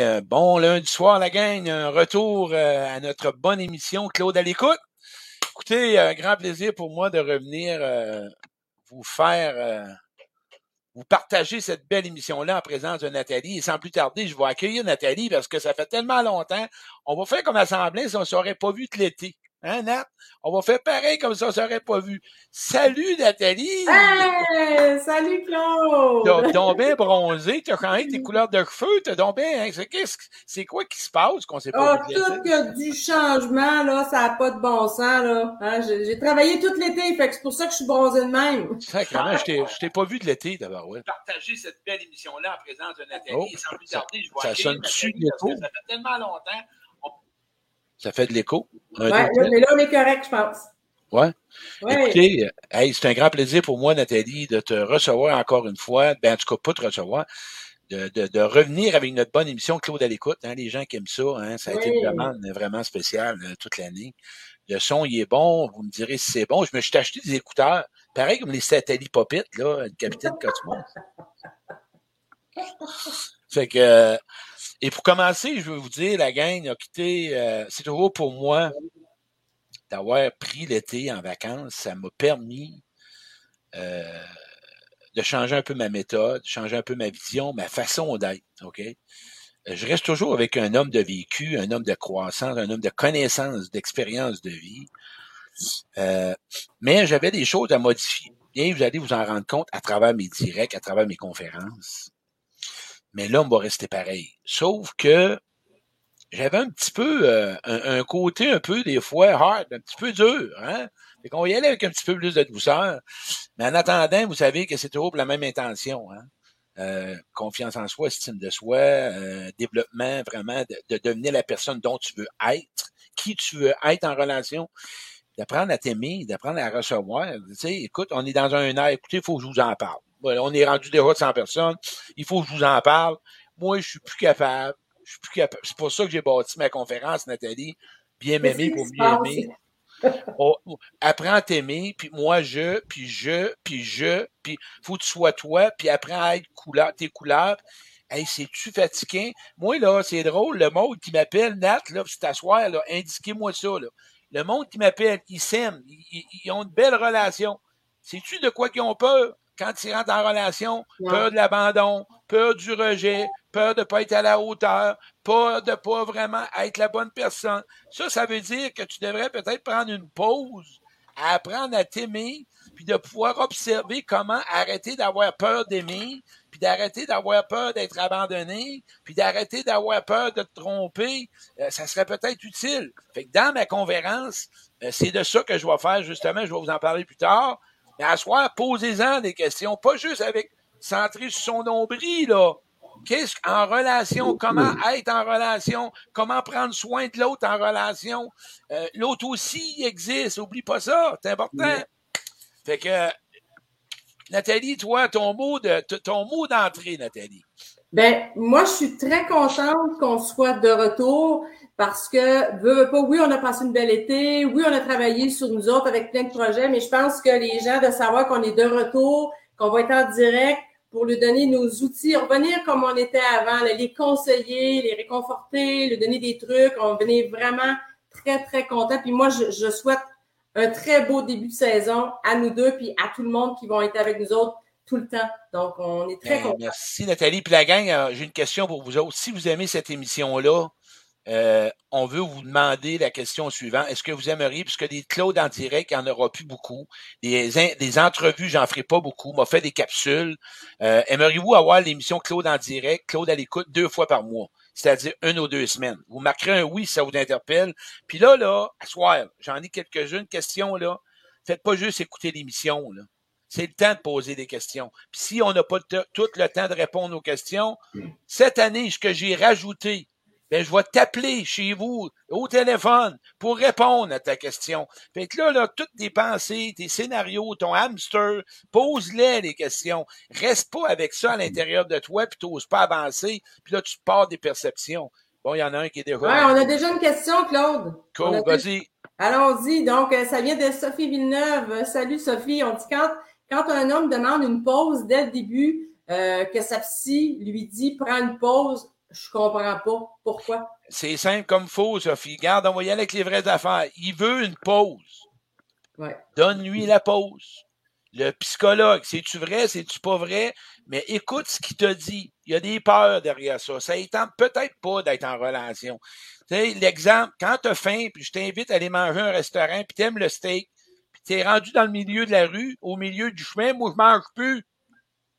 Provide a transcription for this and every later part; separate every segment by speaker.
Speaker 1: Euh, bon lundi soir, la gang. Un retour euh, à notre bonne émission Claude à l'écoute. Écoutez, un grand plaisir pour moi de revenir euh, vous faire, vous partager cette belle émission-là en présence de Nathalie. Et sans plus tarder, je vais accueillir Nathalie parce que ça fait tellement longtemps. On va faire comme assemblée si on ne s'aurait pas vu tout l'été. Hein, Nat? On va faire pareil comme ça, on s'aurait pas vu. Salut, Nathalie!
Speaker 2: Hey! Salut, Claude!
Speaker 1: T'as donc bien bronzé, t'as quand même tes couleurs de cheveux, t'as donc bien, hein, c'est quoi qui se passe qu'on sait pas?
Speaker 2: Ah, tout que du changement, là, ça n'a pas de bon sens, là. Hein, j'ai travaillé tout l'été, fait que c'est pour ça que je suis bronzé de même.
Speaker 1: Sacrément, je t'ai pas vu de l'été, d'abord, ouais. Partager cette belle émission-là en présence de Nathalie, oh, sans plus tarder, je vois Ça sonne dessus, Ça fait tellement longtemps ça fait de l'écho.
Speaker 2: Ouais, mais là, on est correct, je pense.
Speaker 1: Ouais. Écoutez, c'est un grand plaisir pour moi, Nathalie, de te recevoir encore une fois. Ben, en tout cas, pas te recevoir. De, de, de revenir avec notre bonne émission Claude à l'écoute. Hein, les gens qui aiment ça, hein, ça a été vraiment, vraiment spécial euh, toute l'année. Le son, il est bon. Vous me direz si c'est bon. Je me suis acheté des écouteurs, pareil comme les satellites Popit, là, le capitaine Cosmos. fait que et pour commencer, je veux vous dire, la gang a quitté, euh, c'est toujours pour moi d'avoir pris l'été en vacances. Ça m'a permis euh, de changer un peu ma méthode, de changer un peu ma vision, ma façon d'être. OK? Je reste toujours avec un homme de vécu, un homme de croissance, un homme de connaissance, d'expérience de vie. Euh, mais j'avais des choses à modifier. Et vous allez vous en rendre compte à travers mes directs, à travers mes conférences mais l'homme va rester pareil. Sauf que j'avais un petit peu euh, un, côté un peu des fois hard, un petit peu dur, hein. Fait qu'on y aller avec un petit peu plus de douceur. Mais en attendant, vous savez que c'est toujours la même intention, hein. Euh, confiance en soi, estime de soi, euh, développement vraiment de, de, devenir la personne dont tu veux être, qui tu veux être en relation, d'apprendre à t'aimer, d'apprendre à recevoir. Tu sais, écoute, on est dans un air, écoutez, il faut que je vous en parle on est rendu déjà de 100 personnes. Il faut que je vous en parle. Moi, je suis plus capable. Je suis plus capable. C'est pour ça que j'ai bâti ma conférence, Nathalie. Bien m'aimer pour mieux aimer. Oh, apprends à t'aimer, puis moi je, puis je, puis je, puis faut que tu sois toi, puis apprends à être couleur, tes couleurs. Hey, c'est-tu fatiguant? Moi, là, c'est drôle, le monde qui m'appelle, Nat, là, c'est t'asseoir, là, indiquez-moi ça, là. Le monde qui m'appelle, ils s'aiment, ils, ils, ont une belle relation. Sais-tu de quoi qu'ils ont peur? Quand ils rentrent en relation, peur de l'abandon, peur du rejet, peur de ne pas être à la hauteur, peur de ne pas vraiment être la bonne personne. Ça, ça veut dire que tu devrais peut-être prendre une pause, apprendre à t'aimer, puis de pouvoir observer comment arrêter d'avoir peur d'aimer, puis d'arrêter d'avoir peur d'être abandonné, puis d'arrêter d'avoir peur de te tromper, euh, ça serait peut-être utile. Fait que dans ma conférence, euh, c'est de ça que je vais faire justement, je vais vous en parler plus tard. Mais à soi, posez-en des questions, pas juste avec centrer sur son nombril, là. Qu'est-ce en relation, comment être en relation, comment prendre soin de l'autre en relation. Euh, l'autre aussi existe, oublie pas ça, c'est important. Fait que Nathalie, toi, ton mot de ton mot d'entrée, Nathalie.
Speaker 2: Ben, moi, je suis très contente qu'on soit de retour parce que, veux, pas, oui, on a passé une belle été, oui, on a travaillé sur nous autres avec plein de projets, mais je pense que les gens de savoir qu'on est de retour, qu'on va être en direct pour lui donner nos outils, revenir comme on était avant, les conseiller, les réconforter, lui donner des trucs, on venait vraiment très, très content. Puis moi, je, je souhaite un très beau début de saison à nous deux, puis à tout le monde qui vont être avec nous autres tout le temps. Donc, on est très ben, contents.
Speaker 1: Merci Nathalie. Puis la gang, euh, j'ai une question pour vous autres. Si vous aimez cette émission-là, euh, on veut vous demander la question suivante. Est-ce que vous aimeriez, puisque des Claude en direct, il n'y en aura plus beaucoup. Des, des entrevues, j'en ferai pas beaucoup. M'a fait des capsules. Euh, aimeriez-vous avoir l'émission Claude en direct, Claude à l'écoute, deux fois par mois? C'est-à-dire une ou deux semaines. Vous marquerez un oui si ça vous interpelle. Puis là, là, à soir, j'en ai quelques-unes questions, là. Faites pas juste écouter l'émission, là. C'est le temps de poser des questions. Puis si on n'a pas tout le temps de répondre aux questions, hmm. cette année, ce que j'ai rajouté, ben, je vais t'appeler chez vous au téléphone pour répondre à ta question. Fait que là, là, toutes tes pensées, tes scénarios, ton hamster, pose-les les questions. Reste pas avec ça à l'intérieur de toi, puis t'oses pas avancer, puis là, tu pars des perceptions. Bon, il y en a un qui est déjà...
Speaker 2: Ouais, on a déjà une question, Claude.
Speaker 1: Cool, vas-y.
Speaker 2: Allons-y. Donc, euh, ça vient de Sophie Villeneuve. Salut, Sophie. On dit quand, quand un homme demande une pause dès le début, euh, que sa psy lui dit « prends une pause », Je comprends pas. Pourquoi?
Speaker 1: C'est simple comme faux, Sophie. Garde, on va y aller avec les vraies affaires. Il veut une pause.
Speaker 2: Ouais.
Speaker 1: Donne-lui la pause. Le psychologue, c'est-tu vrai, c'est-tu pas vrai? Mais écoute ce qu'il te dit. Il y a des peurs derrière ça. Ça tente peut-être pas d'être en relation. Tu sais, l'exemple, quand t'as faim, puis je t'invite à aller manger un restaurant, puis t'aimes le steak, puis t'es rendu dans le milieu de la rue, au milieu du chemin, moi je mange plus.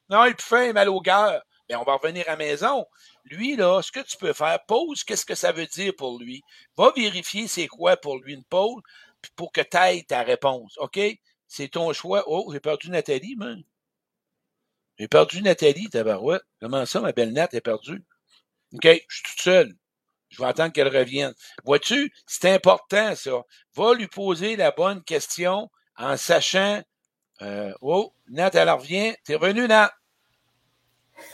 Speaker 1: Non, il plus faim, mal au cœur. Bien, on va revenir à la maison. Lui, là, ce que tu peux faire, pause, qu'est-ce que ça veut dire pour lui? Va vérifier c'est quoi pour lui une pause, puis pour que tu ailles ta réponse. OK? C'est ton choix. Oh, j'ai perdu Nathalie, man. J'ai perdu Nathalie, tabarouette. Comment ça, ma belle Nat est perdue? OK, je suis toute seule. Je vais attendre qu'elle revienne. Vois-tu, c'est important, ça. Va lui poser la bonne question en sachant euh, Oh, Nat, elle revient. T'es revenu, Nat.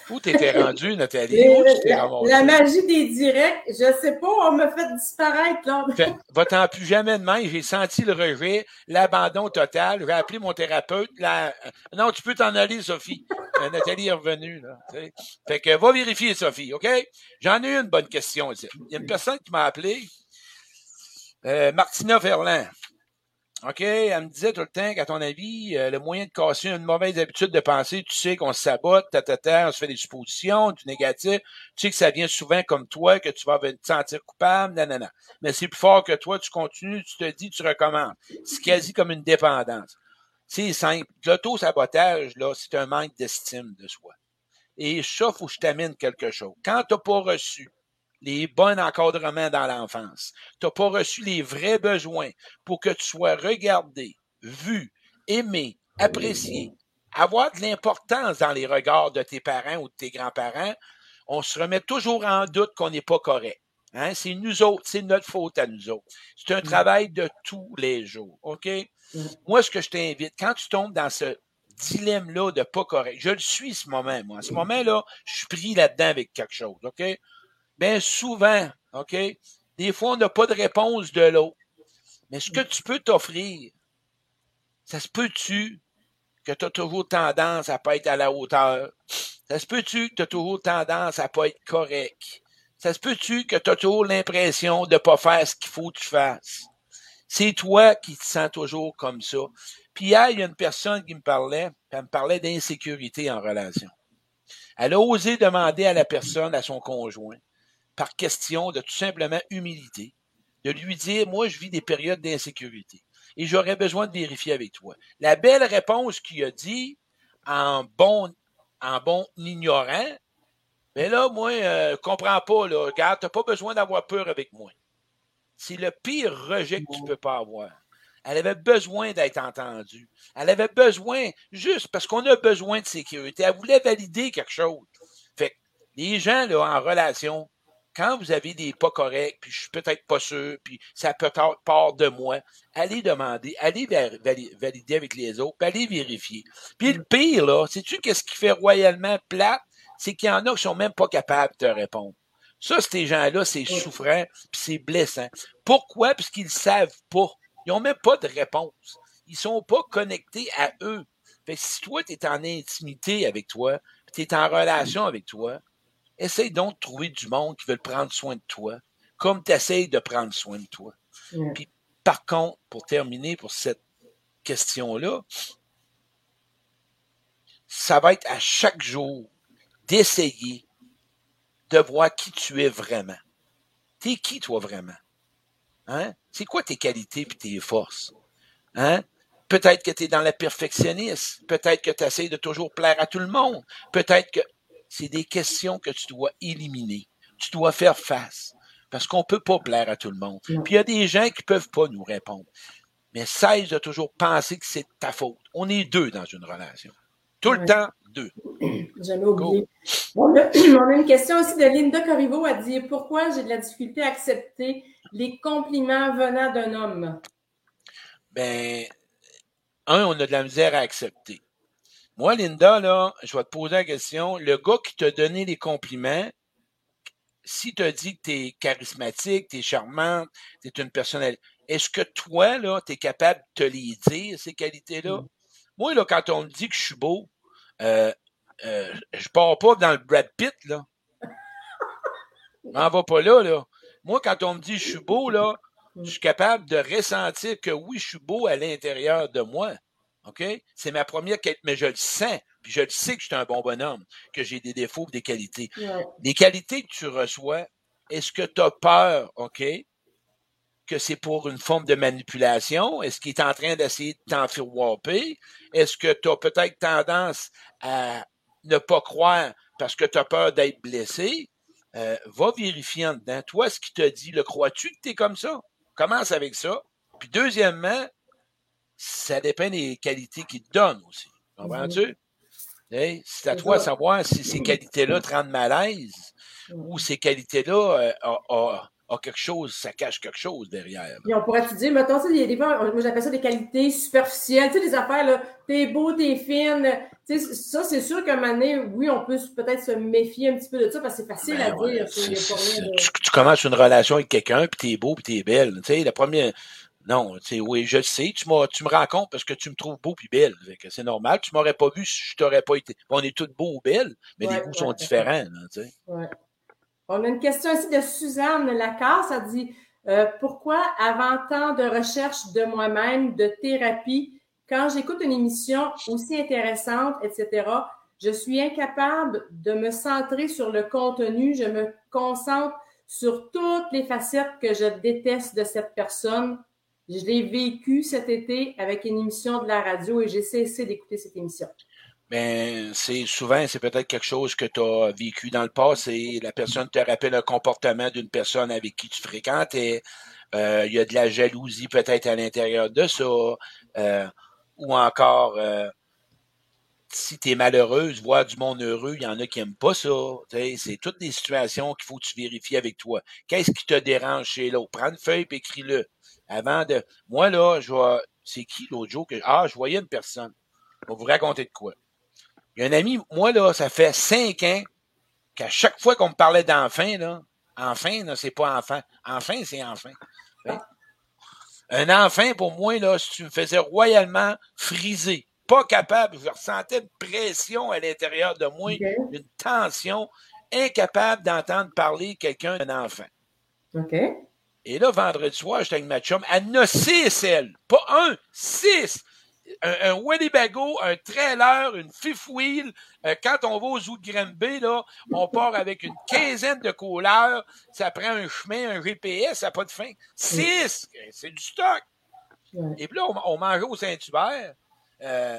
Speaker 1: Où t'étais rendu, Nathalie? Où tu
Speaker 2: la, la magie des directs, je sais pas, on m'a fait disparaître, là.
Speaker 1: Va-t'en plus jamais de main. J'ai senti le rejet, l'abandon total. J'ai appelé mon thérapeute. La... Non, tu peux t'en aller, Sophie. Euh, Nathalie est revenue, là. T'sais. Fait que va vérifier, Sophie, OK? J'en ai une bonne question. Il y a une personne qui m'a appelé. Euh, Martina Ferland. OK, elle me disait tout le temps qu'à ton avis, euh, le moyen de casser une mauvaise habitude de penser, tu sais qu'on se sabote, ta, on se fait des suppositions, du négatif, tu sais que ça vient souvent comme toi, que tu vas te sentir coupable, nanana. Mais c'est plus fort que toi, tu continues, tu te dis, tu recommences. C'est quasi comme une dépendance. C'est simple. L'auto-sabotage, là, c'est un manque d'estime de soi. Et ça, faut que je t'amène quelque chose. Quand t'as pas reçu les bons encadrements dans l'enfance. Tu n'as pas reçu les vrais besoins pour que tu sois regardé, vu, aimé, apprécié, avoir de l'importance dans les regards de tes parents ou de tes grands-parents. On se remet toujours en doute qu'on n'est pas correct. Hein? C'est nous autres, c'est notre faute à nous autres. C'est un mm. travail de tous les jours. OK? Mm. Moi, ce que je t'invite, quand tu tombes dans ce dilemme-là de pas correct, je le suis ce moment, moi. À ce mm. moment-là, je suis pris là-dedans avec quelque chose. OK? Bien souvent, OK? Des fois, on n'a pas de réponse de l'autre. Mais ce que tu peux t'offrir, ça se peut-tu que tu as toujours tendance à pas être à la hauteur? Ça se peut-tu que tu as toujours tendance à pas être correct? Ça se peut-tu que tu as toujours l'impression de pas faire ce qu'il faut que tu fasses? C'est toi qui te sens toujours comme ça. Puis hier, il y a une personne qui me parlait, elle me parlait d'insécurité en relation. Elle a osé demander à la personne, à son conjoint, par question de tout simplement humilité, de lui dire, moi, je vis des périodes d'insécurité et j'aurais besoin de vérifier avec toi. La belle réponse qu'il a dit, en bon, en bon ignorant, mais là, moi, euh, comprends pas, là, regarde, t'as pas besoin d'avoir peur avec moi. C'est le pire rejet que tu peux pas avoir. Elle avait besoin d'être entendue. Elle avait besoin, juste parce qu'on a besoin de sécurité. Elle voulait valider quelque chose. Fait que les gens, là, en relation, quand vous avez des pas corrects, puis je suis peut-être pas sûr, puis ça peut être part de moi, allez demander, allez valider avec les autres, puis allez vérifier. Puis le pire, là, sais-tu qu'est-ce qui fait royalement plate? C'est qu'il y en a qui sont même pas capables de te répondre. Ça, ces gens-là, c'est souffrant, puis c'est blessant. Pourquoi? Parce qu'ils savent pas. Ils ont même pas de réponse. Ils sont pas connectés à eux. Fait que si toi, tu es en intimité avec toi, tu es en relation avec toi, essaye donc de trouver du monde qui veut prendre soin de toi, comme tu essayes de prendre soin de toi. Puis, par contre, pour terminer pour cette question-là, ça va être à chaque jour d'essayer de voir qui tu es vraiment. T'es qui, toi, vraiment? Hein? C'est quoi tes qualités et tes forces? Hein? Peut-être que tu es dans la perfectionniste. Peut-être que tu essaies de toujours plaire à tout le monde. Peut-être que c'est des questions que tu dois éliminer. Tu dois faire face. Parce qu'on peut pas plaire à tout le monde. Puis il y a des gens qui peuvent pas nous répondre. Mais cesse de toujours penser que c'est ta faute. On est deux dans une relation. Tout le temps, deux.
Speaker 2: J'avais oublié. On a, on a, une question aussi de Linda Corriveau. Elle dit Pourquoi j'ai de la difficulté à accepter les compliments venant d'un homme?
Speaker 1: Ben, un, on a de la misère à accepter. Moi, Linda, là, je vais te poser la question. Le gars qui t'a donné les compliments, si t'a dit que t'es charismatique, t'es charmante, t'es une personnalité, est-ce que toi, là, t'es capable de te les dire, ces qualités-là? Mm. Moi, là, quand on me dit que je suis beau, euh, euh, je pars pas dans le Brad Pitt, là. m'en va pas là, là. Moi, quand on me dit je suis beau, là, je suis capable de ressentir que oui, je suis beau à l'intérieur de moi. OK? C'est ma première qualité, mais je le sens. Puis je le sais que je suis un bon bonhomme, que j'ai des défauts des qualités. Les qualités que tu reçois, est-ce que tu as peur, OK? Que c'est pour une forme de manipulation? Est-ce qu'il est en train d'essayer de t'enfirouaper? Est-ce que tu as peut-être tendance à ne pas croire parce que tu as peur d'être blessé? Euh, va vérifier en dedans. Toi, ce qui te dit, le crois-tu que tu es comme ça? Commence avec ça. Puis deuxièmement, ça dépend des qualités qu'il te donne aussi. Comprends-tu? c'est à toi de savoir si ces qualités-là te rendent malaise ou ces qualités-là euh, ont, quelque chose, ça cache quelque chose derrière.
Speaker 2: Et on pourrait te dire, mettons, il y a des fois, moi j'appelle ça des qualités superficielles, tu sais, des affaires, là, t'es beau, t'es fine, tu sais, ça, c'est sûr qu'à un moment donné, oui, on peut peut-être se méfier un petit peu de ça parce que c'est facile ben à dire.
Speaker 1: tu, commences une relation avec quelqu'un, puis t'es beau, puis t'es belle, tu sais, la première non, tu oui, je le sais. Tu, tu me rends compte parce que tu me trouves beau puis belle. C'est normal. Tu m'aurais pas vu si je t'aurais pas été. On est toutes beaux ou belles, mais les goûts sont différents.
Speaker 2: On a une question ici de Suzanne Lacasse. Elle dit euh, Pourquoi, avant tant de recherche de moi-même, de thérapie, quand j'écoute une émission aussi intéressante, etc., je suis incapable de me centrer sur le contenu. Je me concentre sur toutes les facettes que je déteste de cette personne je l'ai vécu cet été avec une émission de la radio et j'ai cessé d'écouter cette émission.
Speaker 1: Ben, c'est souvent, c'est peut-être quelque chose que tu as vécu dans le passé. La personne te rappelle un comportement d'une personne avec qui tu fréquentes et euh, il y a de la jalousie peut-être à l'intérieur de ça. Euh, ou encore, euh, si tu es malheureuse, voir du monde heureux, il y en a qui n'aiment pas ça. C'est toutes des situations qu'il faut que tu vérifies avec toi. Qu'est-ce qui te dérange chez l'autre? Prends une feuille et écris-le avant de. Moi, là, je vois. C'est qui l'autre jour que. Ah, je voyais une personne. Je vais vous raconter de quoi. Il y a un ami, moi, là, ça fait cinq ans qu'à chaque fois qu'on me parlait d'enfant, là, enfin, là, c'est pas enfant. Enfin, c'est enfin. Hein? Un enfant, pour moi, là, si tu me faisais royalement friser, pas capable, je ressentais une pression à l'intérieur de moi, une tension, incapable d'entendre parler quelqu'un d'un enfant.
Speaker 2: OK.
Speaker 1: Et là, vendredi soir, j'étais avec ma chum. Elle en a six, elle. Pas un, six. Un, un Winnebago, un trailer, une fifth wheel. Euh, quand on va au zoo de Granby, là, on part avec une quinzaine de couleurs. Ça prend un chemin, un GPS, ça n'a pas de fin. Six! C'est du stock. Et puis là, on, on mangeait au Saint-Hubert. Euh,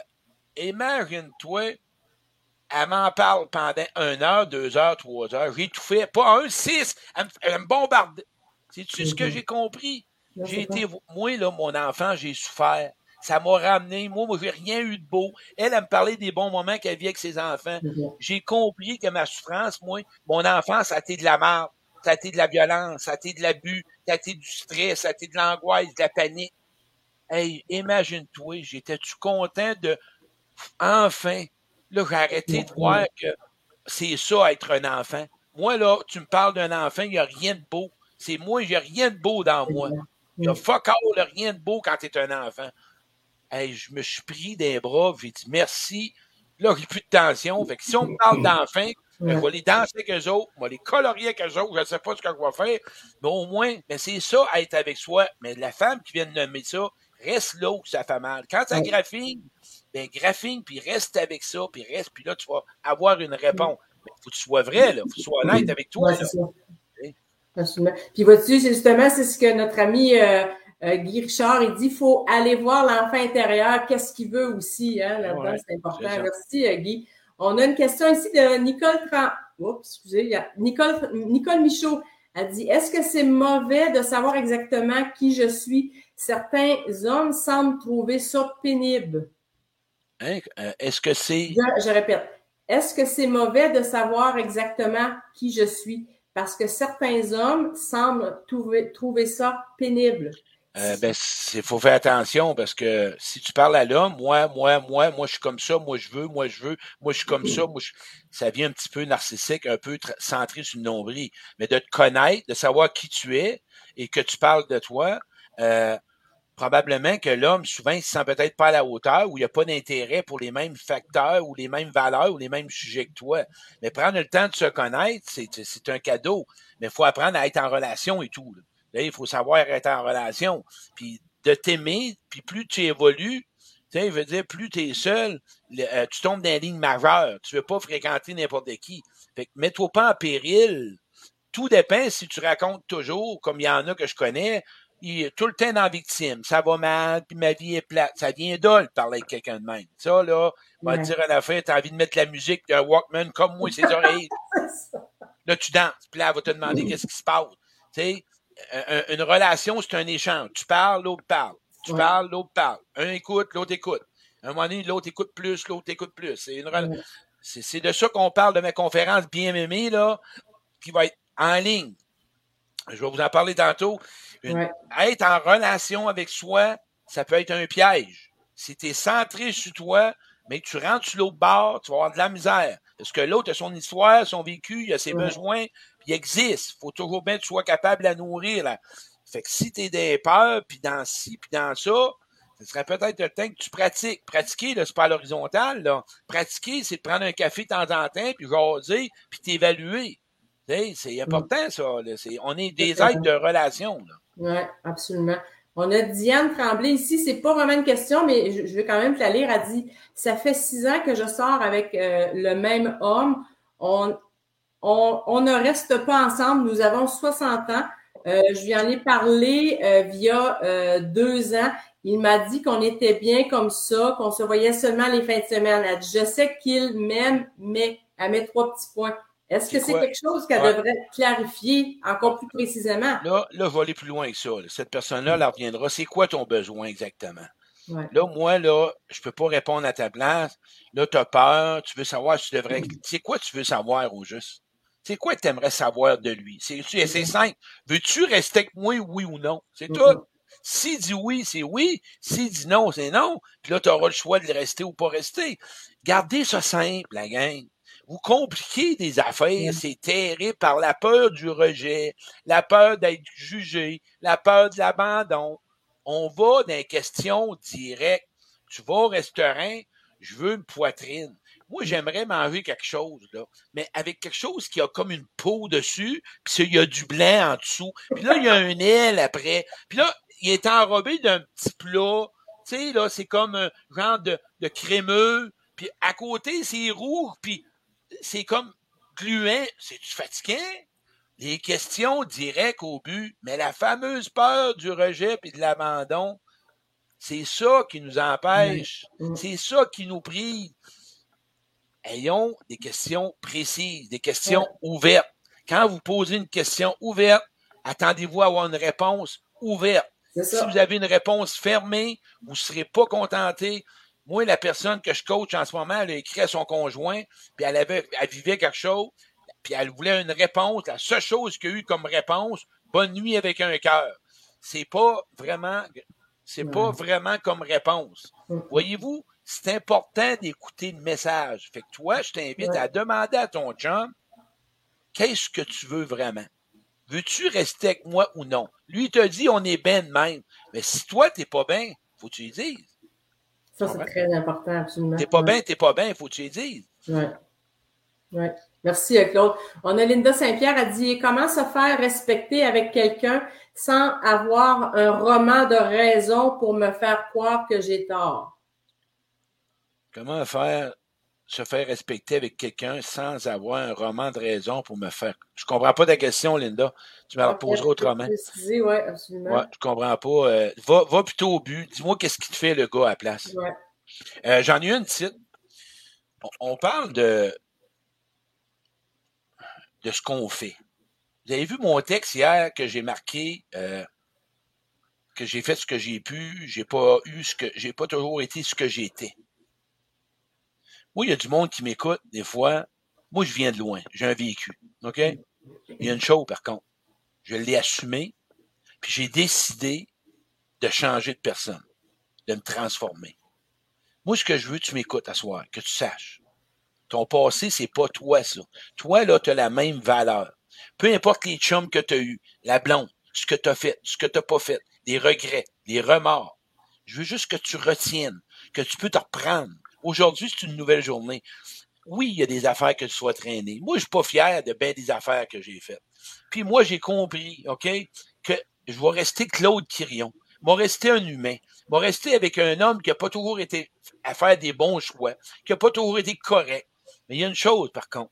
Speaker 1: imagine-toi, elle m'en parle pendant une heure, deux heures, trois heures. J'ai tout fait. Pas un, six. Elle elle me bombardait. C'est-tu ce que j'ai compris? J'ai été, moi, là, mon enfant, j'ai souffert. Ça m'a ramené. Moi, moi, j'ai rien eu de beau. Elle, elle me parlait des bons moments qu'elle vit avec ses enfants. J'ai compris que ma souffrance, moi, mon enfant, ça a été de la mort, ça a été de la violence, ça a été de l'abus, ça a été du stress, ça a été de l'angoisse, de la panique. Hey, imagine-toi, j'étais-tu content de, enfin, là, j'ai arrêté de voir que c'est ça, être un enfant. Moi, là, tu me parles d'un enfant, il n'y a rien de beau. C'est moi, j'ai rien de beau dans moi. Il y a fuck all, rien de beau quand tu es un enfant. Hey, je me suis pris des bras, j'ai dit merci. Là, j'ai plus de tension. Fait que si on me parle d'enfants, ben, je vais les danser avec eux autres, je vais les colorier avec eux autres, je ne sais pas ce que je vais faire. Mais au moins, ben c'est ça, être avec soi. Mais la femme qui vient de nommer ça, reste là où ça fait mal. Quand ça graphine, ben graphine, puis reste avec ça, puis reste, puis là, tu vas avoir une réponse. Mais faut que tu sois vrai, là. Faut que tu sois honnête avec toi.
Speaker 2: Puis vois-tu, justement, c'est ce que notre ami euh, euh, Guy Richard, il dit, il faut aller voir l'enfant intérieur, qu'est-ce qu'il veut aussi, hein, là-dedans, c'est important. Merci, euh, Guy. On a une question ici de Nicole Tran... Oups, excusez, il y a Nicole, Nicole Michaud. Elle dit, est-ce que c'est mauvais de savoir exactement qui je suis? Certains hommes semblent trouver ça pénible.
Speaker 1: Hein? Est-ce que c'est...
Speaker 2: je répète. Est-ce que c'est mauvais de savoir exactement qui je suis? Parce que certains hommes semblent trouver, trouver ça pénible.
Speaker 1: Euh, ben, il faut faire attention parce que si tu parles à l'homme, moi, moi, moi, moi, je suis comme ça, moi, je veux, moi, je veux, moi, je suis comme ça, moi, ça vient un petit peu narcissique, un peu centré sur le nombril. Mais de te connaître, de savoir qui tu es et que tu parles de toi, euh, probablement que l'homme, souvent, il se sent peut-être pas à la hauteur ou il n'y a pas d'intérêt pour les mêmes facteurs ou les mêmes valeurs ou les mêmes sujets que toi. Mais prendre le temps de se connaître, c'est un cadeau. Mais il faut apprendre à être en relation et tout. Là. il faut savoir être en relation. Puis de t'aimer, puis plus tu évolues, tu sais, veut dire, plus tu es seul, euh, tu tombes dans la ligne majeure. Tu veux pas fréquenter n'importe qui. Fait que mets-toi pas en péril. Tout dépend si tu racontes toujours, comme il y en a que je connais, il est tout le temps dans la victime. Ça va mal, puis ma vie est plate. Ça vient dole de parler avec quelqu'un de même. Ça, là, on va te dire à la fin, t'as envie de mettre la musique d'un Walkman comme moi, ses oreilles. là, tu danses. Puis là, elle va te demander qu'est-ce qui se passe. Tu sais, une relation, c'est un échange. Tu parles, l'autre parle. Tu parles, l'autre parle. Un écoute, l'autre écoute. un moment donné, l'autre écoute plus, l'autre écoute plus. C'est une c'est de ça qu'on parle de mes conférences bien aimées, là, qui va être en ligne. Je vais vous en parler tantôt. Être en relation avec soi, ça peut être un piège. Si tu es centré sur toi, mais tu rentres sur l'autre bord, tu vas avoir de la misère. Parce que l'autre a son histoire, son vécu, il a ses besoins, puis il existe. faut toujours bien que tu sois capable de la nourrir. Là. Fait que si tu es des peurs, puis dans ci, puis dans ça, ce serait peut-être le temps que tu pratiques. Pratiquer, là, c'est pas à l'horizontale, là. Pratiquer, c'est de prendre un café de temps en temps, puis jaser, puis t'évaluer. C'est important, ça. on est des êtres de relation.
Speaker 2: Oui, absolument. On a Diane Tremblay ici. C'est pas vraiment une question, mais je, vais quand même te la lire. Elle dit Ça fait six ans que je sors avec euh, le même homme. On, on, ne reste pas ensemble. Nous avons 60 ans. Euh, je lui en ai parlé euh, via deux ans. Il m'a dit qu'on était bien comme ça, qu'on se voyait seulement les fins de semaine. Elle dit, je sais qu'il m'aime, mais elle met trois petits points. Est-ce que c'est quelque chose qu'elle devrait clarifier encore plus précisément?
Speaker 1: Là, là, je vais aller plus loin que ça. Cette personne-là, elle reviendra. C'est quoi ton besoin exactement? Là, moi, là, je peux pas répondre à ta place. Là, tu as peur, tu veux savoir si tu devrais. C'est quoi tu veux savoir au juste? C'est quoi que tu aimerais savoir de lui? C'est simple. Veux-tu rester avec moi, oui ou non? C'est tout. S'il dit oui, c'est oui. S'il dit non, c'est non. Puis là, tu auras le choix de rester ou pas rester. Gardez ça simple, la gang. Vous compliquez des affaires, c'est terrible par la peur du rejet, la peur d'être jugé, la peur de l'abandon. On va dans les questions directes. Tu vas au restaurant, je veux une poitrine. Moi, j'aimerais manger quelque chose, là, mais avec quelque chose qui a comme une peau dessus, puis il y a du blanc en dessous, puis là, il y a un aile après, puis là, il est enrobé d'un petit plat, tu sais, là, c'est comme un genre de, de crémeux, puis à côté, c'est roux, puis c'est comme gluant. C'est-tu fatiguant? Les questions directes au but, mais la fameuse peur du rejet et de l'abandon, c'est ça qui nous empêche. C'est ça qui nous prie. Ayons des questions précises, des questions ouvertes. Quand vous posez une question ouverte, attendez-vous à avoir une réponse ouverte. Si vous avez une réponse fermée, vous ne serez pas contenté, moi, la personne que je coach en ce moment, elle a écrit à son conjoint, puis elle avait, elle vivait quelque chose, puis elle voulait une réponse. La seule chose qu'il y a eu comme réponse, bonne nuit avec un cœur. C'est pas vraiment, c'est pas vraiment comme réponse. Voyez-vous, c'est important d'écouter le message. Fait que toi, je t'invite à demander à ton chum, qu'est-ce que tu veux vraiment? Veux-tu rester avec moi ou non? Lui, il te dit, on est bien de même. Mais si toi, t'es pas bien, faut que tu lui dises.
Speaker 2: Ça, c'est très important, absolument.
Speaker 1: T'es pas bien, t'es pas bien, il faut que tu le dises.
Speaker 2: Oui. Ouais. Merci, euh, Claude. On a Linda Saint-Pierre, a dit Comment se faire respecter avec quelqu'un sans avoir un roman de raison pour me faire croire que j'ai tort?
Speaker 1: Comment faire se faire respecter avec quelqu'un sans avoir un roman de raison pour me faire. Je comprends pas ta question, Linda. Tu me la poseras autrement.
Speaker 2: Oui, ouais, absolument.
Speaker 1: Ouais, je comprends pas. Euh, va, va plutôt au but. Dis-moi qu'est-ce qui te fait le gars à la place.
Speaker 2: Ouais.
Speaker 1: Euh, J'en ai une petite. On, parle de de ce qu'on fait. Vous avez vu mon texte hier que j'ai marqué euh, que j'ai fait ce que j'ai pu, j'ai pas eu ce que j'ai pas toujours été ce que j'étais. Moi, il y a du monde qui m'écoute des fois. Moi, je viens de loin. J'ai un véhicule. OK? Il y a une chose, par contre. Je l'ai assumé, puis j'ai décidé de changer de personne, de me transformer. Moi, ce que je veux, tu m'écoutes à soir, que tu saches. Ton passé, c'est pas toi, ça. Toi, là, tu as la même valeur. Peu importe les chums que tu as eus, la blonde, ce que tu as fait, ce que tu pas fait, des regrets, les remords. Je veux juste que tu retiennes, que tu peux te reprendre. Aujourd'hui, c'est une nouvelle journée. Oui, il y a des affaires que tu sois traîné. Moi, je suis pas fier de bien des affaires que j'ai faites. Puis moi, j'ai compris, OK, que je vais rester Claude Quirion. Je vais rester un humain. Je vais rester avec un homme qui n'a pas toujours été à faire des bons choix, qui n'a pas toujours été correct. Mais il y a une chose, par contre.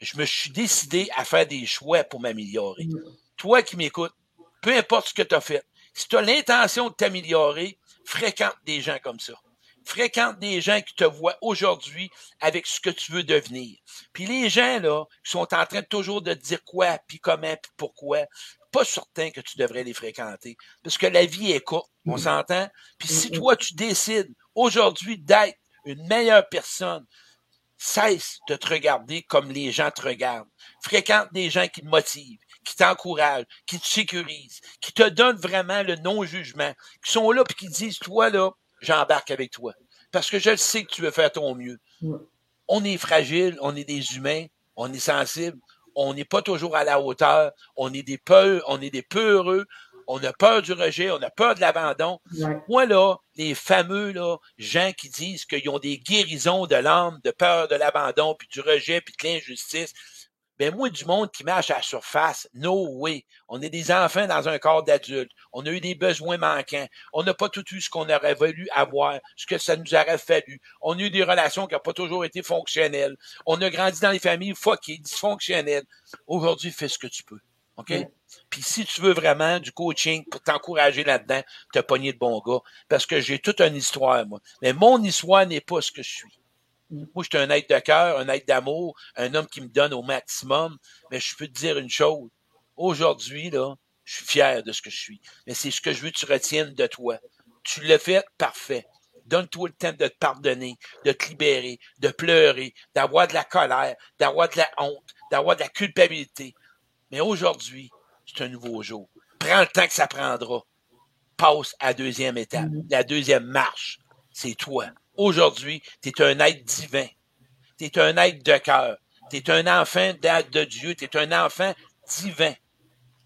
Speaker 1: Je me suis décidé à faire des choix pour m'améliorer. Mm. Toi qui m'écoutes, peu importe ce que tu as fait, si tu as l'intention de t'améliorer, fréquente des gens comme ça. Fréquente des gens qui te voient aujourd'hui avec ce que tu veux devenir. Puis les gens, là, qui sont en train de toujours de dire quoi, puis comment, puis pourquoi, pas certain que tu devrais les fréquenter. Parce que la vie est courte, on s'entend? Puis si toi, tu décides aujourd'hui d'être une meilleure personne, cesse de te regarder comme les gens te regardent. Fréquente des gens qui te motivent, qui t'encouragent, qui te sécurisent, qui te donnent vraiment le non-jugement, qui sont là puis qui disent, toi, là, j'embarque avec toi. Parce que je le sais que tu veux faire ton mieux. On est fragile, on est des humains, on est sensible, on n'est pas toujours à la hauteur, on est des peurs, on est des peureux, on a peur du rejet, on a peur de l'abandon. Moi, là, les fameux là, gens qui disent qu'ils ont des guérisons de l'âme, de peur de l'abandon, puis du rejet, puis de l'injustice, ben moi, du monde qui marche à la surface, no way. On est des enfants dans un corps d'adulte. On a eu des besoins manquants. On n'a pas tout eu ce qu'on aurait voulu avoir, ce que ça nous aurait fallu. On a eu des relations qui n'ont pas toujours été fonctionnelles. On a grandi dans des familles fuckées, dysfonctionnelles. Aujourd'hui, fais ce que tu peux. OK? Puis si tu veux vraiment du coaching pour t'encourager là-dedans, te pogner de bons gars. Parce que j'ai toute une histoire, moi. Mais mon histoire n'est pas ce que je suis. Moi, je suis un être de cœur, un être d'amour, un homme qui me donne au maximum. Mais je peux te dire une chose. Aujourd'hui, là, je suis fier de ce que je suis. Mais c'est ce que je veux que tu retiennes de toi. Tu l'as fait, parfait. Donne-toi le temps de te pardonner, de te libérer, de pleurer, d'avoir de la colère, d'avoir de la honte, d'avoir de la culpabilité. Mais aujourd'hui, c'est un nouveau jour. Prends le temps que ça prendra. Passe à la deuxième étape. Mm-hmm. La deuxième marche, c'est toi. Aujourd'hui, tu es un être divin. Tu es un être de cœur. Tu es un enfant de Dieu. Tu es un enfant divin.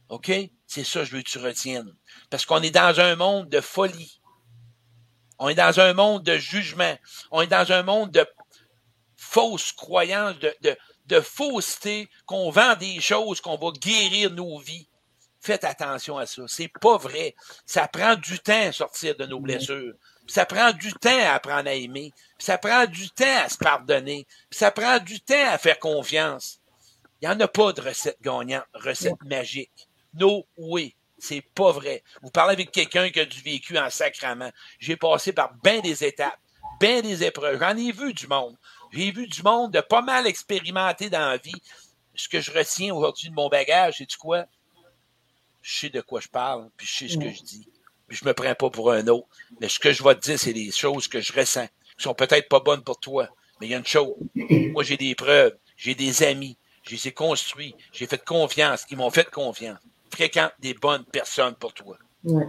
Speaker 1: OK? C'est ça que je veux que tu retiennes. Parce qu'on est dans un monde de folie. On est dans un monde de jugement. On est dans un monde de fausses croyances, de, de, de fausseté, qu'on vend des choses, qu'on va guérir nos vies. Faites attention à ça. C'est pas vrai. Ça prend du temps à sortir de nos blessures. Ça prend du temps à apprendre à aimer. ça prend du temps à se pardonner. ça prend du temps à faire confiance. Il n'y en a pas de recette gagnante, recette magique. No way. C'est pas vrai. Vous parlez avec quelqu'un qui a du vécu en sacrament. J'ai passé par bien des étapes, bien des épreuves. J'en ai vu du monde. J'ai vu du monde de pas mal expérimenté dans la vie. Ce que je retiens aujourd'hui de mon bagage, c'est du quoi? Je sais de quoi je parle, puis je sais ce que je dis. Puis je me prends pas pour un autre. Mais ce que je vais te dire, c'est des choses que je ressens, qui sont peut-être pas bonnes pour toi. Mais il y a une chose. Moi, j'ai des preuves. J'ai des amis. J'ai les construits. J'ai fait confiance. Ils m'ont fait confiance. Fréquente des bonnes personnes pour toi.
Speaker 2: Ouais.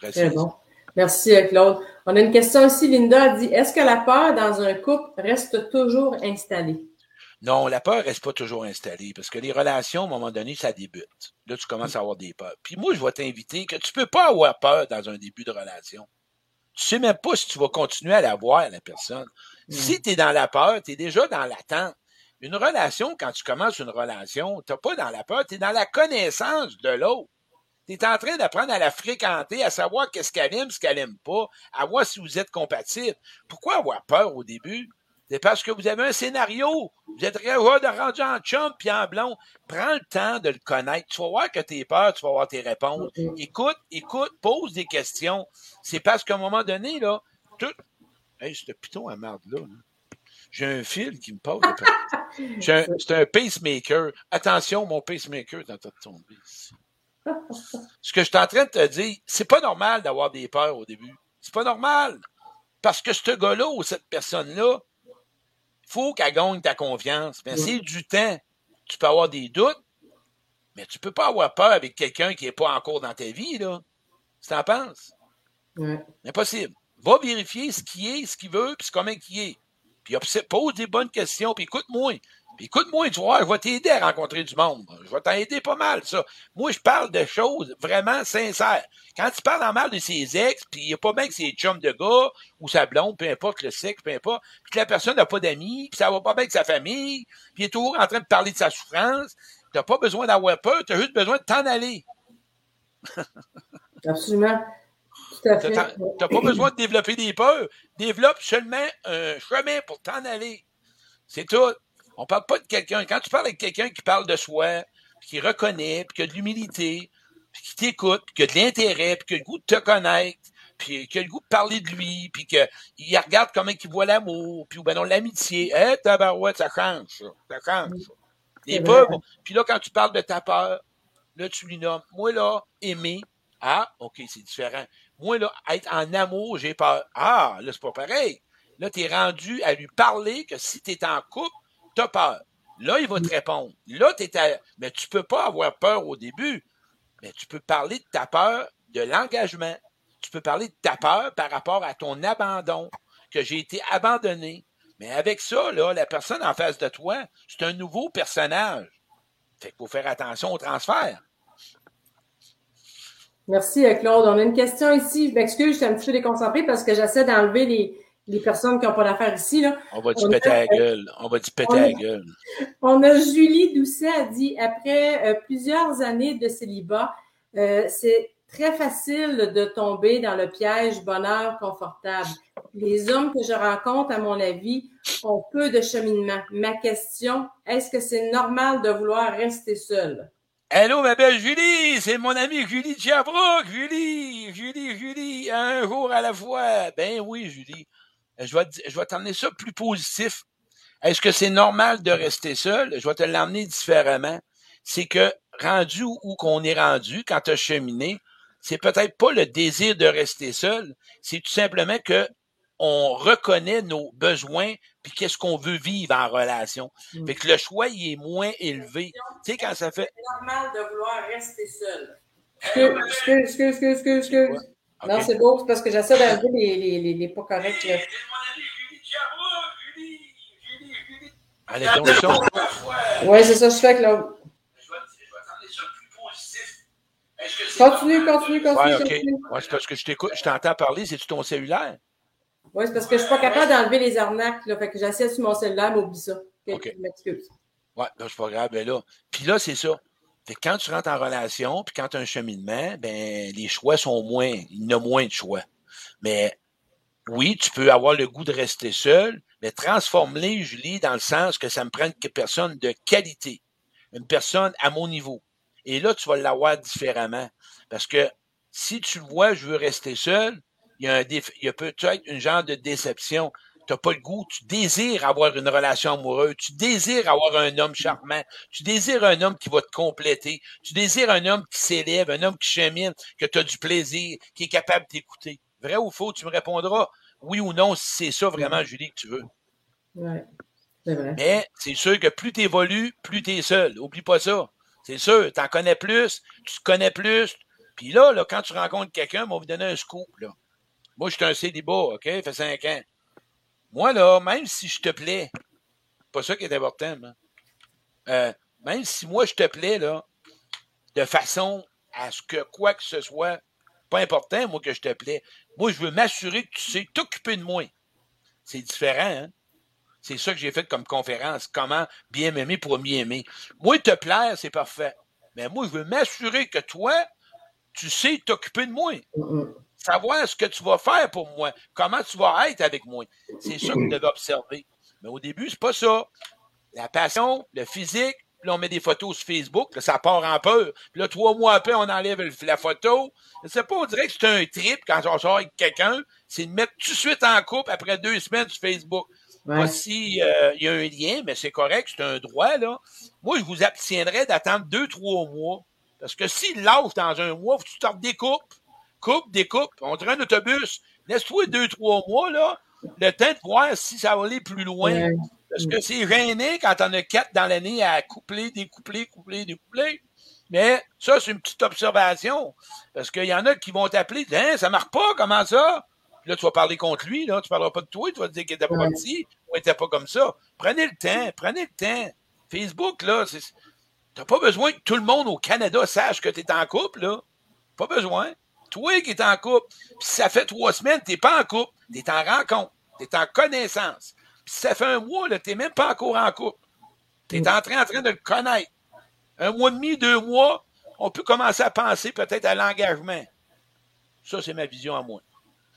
Speaker 2: Très bon. Merci, euh, Claude. On a une question aussi. Linda dit Est-ce que la peur dans un couple reste toujours installée?
Speaker 1: Non, la peur reste pas toujours installée parce que les relations, à un moment donné, ça débute. Là, tu commences à avoir des peurs. Puis moi, je vais t'inviter que tu peux pas avoir peur dans un début de relation. Tu sais même pas si tu vas continuer à l'avoir, la personne. Mm. Si tu es dans la peur, tu es déjà dans l'attente. Une relation, quand tu commences une relation, tu n'es pas dans la peur, tu es dans la connaissance de l'autre. Tu es en train d'apprendre à la fréquenter, à savoir qu'est-ce qu'elle aime, ce qu'elle aime pas, à voir si vous êtes compatible. Pourquoi avoir peur au début? C'est parce que vous avez un scénario. Vous êtes rendre en chum puis en blond. Prends le temps de le connaître. Tu vas voir que tu peur, tu vas voir tes réponses. Écoute, écoute, pose des questions. C'est parce qu'à un moment donné, là, tout. Hey, ce piton à merde là. J'ai un fil qui me passe. C'est un, pacemaker. Attention, mon pacemaker est en train de tomber ici. Ce que je suis en train de te dire, c'est pas normal d'avoir des peurs au début. C'est pas normal. Parce que ce gars-là ou cette personne-là, faut qu'elle gagne ta confiance. Mais c'est du temps. Tu peux avoir des doutes, mais tu peux pas avoir peur avec quelqu'un qui n'est pas encore dans ta vie, là. Tu t'en penses? Impossible. Va vérifier ce qui est, ce qu'il veut, puis comment qui est. Puis pose des bonnes questions, puis écoute-moi. Écoute-moi, tu vois, je vais t'aider à rencontrer du monde. Je vais t'aider pas mal, ça. Moi, je parle de choses vraiment sincères. Quand tu parles en mal de ses ex, puis il n'y a pas bien que c'est chum de gars, ou sa blonde, peu importe le sexe, peu importe, puis que la personne n'a pas d'amis, puis ça va pas bien avec sa famille, puis il est toujours en train de parler de sa souffrance, t'as pas besoin d'avoir peur, t'as juste besoin de t'en aller.
Speaker 2: Absolument. Tout à fait.
Speaker 1: T'as pas besoin de développer des peurs. Développe seulement un chemin pour t'en aller. C'est tout. On parle pas de quelqu'un. Quand tu parles avec quelqu'un qui parle de soi, qui reconnaît, puis qui a de l'humilité, puis qui t'écoute, puis qui a de l'intérêt, puis qui a le goût de te connaître, puis qui a le goût de parler de lui, puis qu'il regarde comment il voit l'amour, puis ben non, l'amitié. Eh, tabarouette, ça change, ça. Ça change, ça. Les peurs. Puis là, quand tu parles de ta peur, là, tu lui nommes. Moi, là, aimer. Ah, OK, c'est différent. Moi, là, être en amour, j'ai peur. Ah, là, c'est pas pareil. Là, tu es rendu à lui parler que si tu es en couple, tu as peur. Là, il va te répondre. Là, tu à... Mais tu peux pas avoir peur au début. Mais tu peux parler de ta peur, de l'engagement. Tu peux parler de ta peur par rapport à ton abandon, que j'ai été abandonné. Mais avec ça, là, la personne en face de toi, c'est un nouveau personnage. Fait qu'il faut faire attention au transfert.
Speaker 2: Merci, euh, Claude. On a une question ici. Je m'excuse, je suis un petit peu déconcentré parce que j'essaie d'enlever les, les personnes qui n'ont pas d'affaires ici. Là.
Speaker 1: On va dire péter la gueule? On va dire péter la gueule?
Speaker 2: On a Julie Doucet a dit après euh, plusieurs années de célibat, euh, c'est très facile de tomber dans le piège bonheur confortable. Les hommes que je rencontre, à mon avis, ont peu de cheminement. Ma question, est-ce que c'est normal de vouloir rester seul?
Speaker 1: Hello, ma belle Julie, c'est mon ami Julie Diabrook. Julie, Julie, Julie, un jour à la fois. Ben oui, Julie. Je vais, je vais t'emmener ça plus positif. Est-ce que c'est normal de rester seul? Je vais te l'emmener différemment. C'est que rendu où qu'on est rendu, quand tu as cheminé, c'est peut-être pas le désir de rester seul, c'est tout simplement que on reconnaît nos besoins puis qu'est-ce qu'on veut vivre en relation. Mm. Fait que le choix il est moins élevé. Tu sais quand ça fait
Speaker 2: C'est normal de vouloir rester seul. Excuse, excuse, excuse, excuse, excuse. Non, c'est beau, c'est parce que j'essaie d'enlever les, les, les, les, pas corrects. Là.
Speaker 1: Allez, donc le son.
Speaker 2: Oui, c'est ça, je fais que là. Continue, continue, continue.
Speaker 1: Ouais, OK. Ouais, c'est parce que je t'écoute, je t'entends parler, c'est-tu ton cellulaire?
Speaker 2: Oui, c'est parce que je ne suis pas capable d'enlever les arnaques, là. Fait que j'assieds sur mon cellulaire, mais oublie ça. OK. Je m'excuse.
Speaker 1: Ouais, là, c'est pas grave, ben là. Puis là, c'est ça. Que quand tu rentres en relation, puis quand tu as un cheminement, ben les choix sont moins, il y a moins de choix. Mais oui, tu peux avoir le goût de rester seul, mais transforme-les, Julie, dans le sens que ça me prend une personne de qualité, une personne à mon niveau. Et là, tu vas l'avoir différemment. Parce que si tu le vois, je veux rester seul, il y a, un il y a peut-être une genre de déception. Tu n'as pas le goût, tu désires avoir une relation amoureuse, tu désires avoir un homme charmant, tu désires un homme qui va te compléter, tu désires un homme qui s'élève, un homme qui chemine, que tu as du plaisir, qui est capable d'écouter. Vrai ou faux, tu me répondras oui ou non si c'est ça vraiment, Julie, que tu veux.
Speaker 2: C'est vrai.
Speaker 1: Mais c'est sûr que plus tu évolues, plus tu es seul. Oublie pas ça. C'est sûr, tu en connais plus, tu te connais plus. Puis là, là, quand tu rencontres quelqu'un, on va vous donner un scoop. Là. Moi, je suis un célibat, OK? Ça fait cinq ans. Moi, là, même si je te plais, pas ça qui est important, euh, même si moi, je te plais, là, de façon à ce que quoi que ce soit, pas important, moi, que je te plais. Moi, je veux m'assurer que tu sais t'occuper de moi. C'est différent, hein? C'est ça que j'ai fait comme conférence. Comment bien m'aimer pour mieux aimer. Moi, te plaire, c'est parfait. Mais moi, je veux m'assurer que toi, tu sais t'occuper de moi. Savoir ce que tu vas faire pour moi. Comment tu vas être avec moi. C'est ça que tu devais observer. Mais au début, c'est pas ça. La passion, le physique, puis là, on met des photos sur Facebook, là, ça part en peur. Puis là, trois mois après, on enlève la photo. Sais pas, on dirait que c'est un trip quand on sort avec quelqu'un, c'est de mettre tout de suite en couple après deux semaines sur Facebook. Ouais. si euh, il y a un lien, mais c'est correct, c'est un droit, là. Moi, je vous abstiendrais d'attendre deux, trois mois. Parce que s'il lâche dans un mois, faut que tu te découpes. Coupe, découpe. On dirait un autobus. Laisse-toi deux, trois mois, là. Le temps de voir si ça va aller plus loin. Ouais. Parce que c'est gêné quand on a quatre dans l'année à coupler, découpler, coupler, découpler. Mais ça, c'est une petite observation. Parce qu'il y en a qui vont t'appeler, hein, ça marche pas, comment ça? Puis là, tu vas parler contre lui, là, tu parleras pas de toi, tu vas te dire qu'il était pas comme ci, ou il était pas comme ça. Prenez le temps, prenez le temps. Facebook, là, t'as pas besoin que tout le monde au Canada sache que tu es en couple, là. Pas besoin. Toi qui es en couple, puis ça fait trois semaines, t'es pas en couple, t'es en rencontre, t'es en connaissance. Puis ça fait un mois, là, t'es même pas encore en couple. T'es en train, en train de le connaître. Un mois et demi, deux mois, on peut commencer à penser peut-être à l'engagement. Ça, c'est ma vision à moi.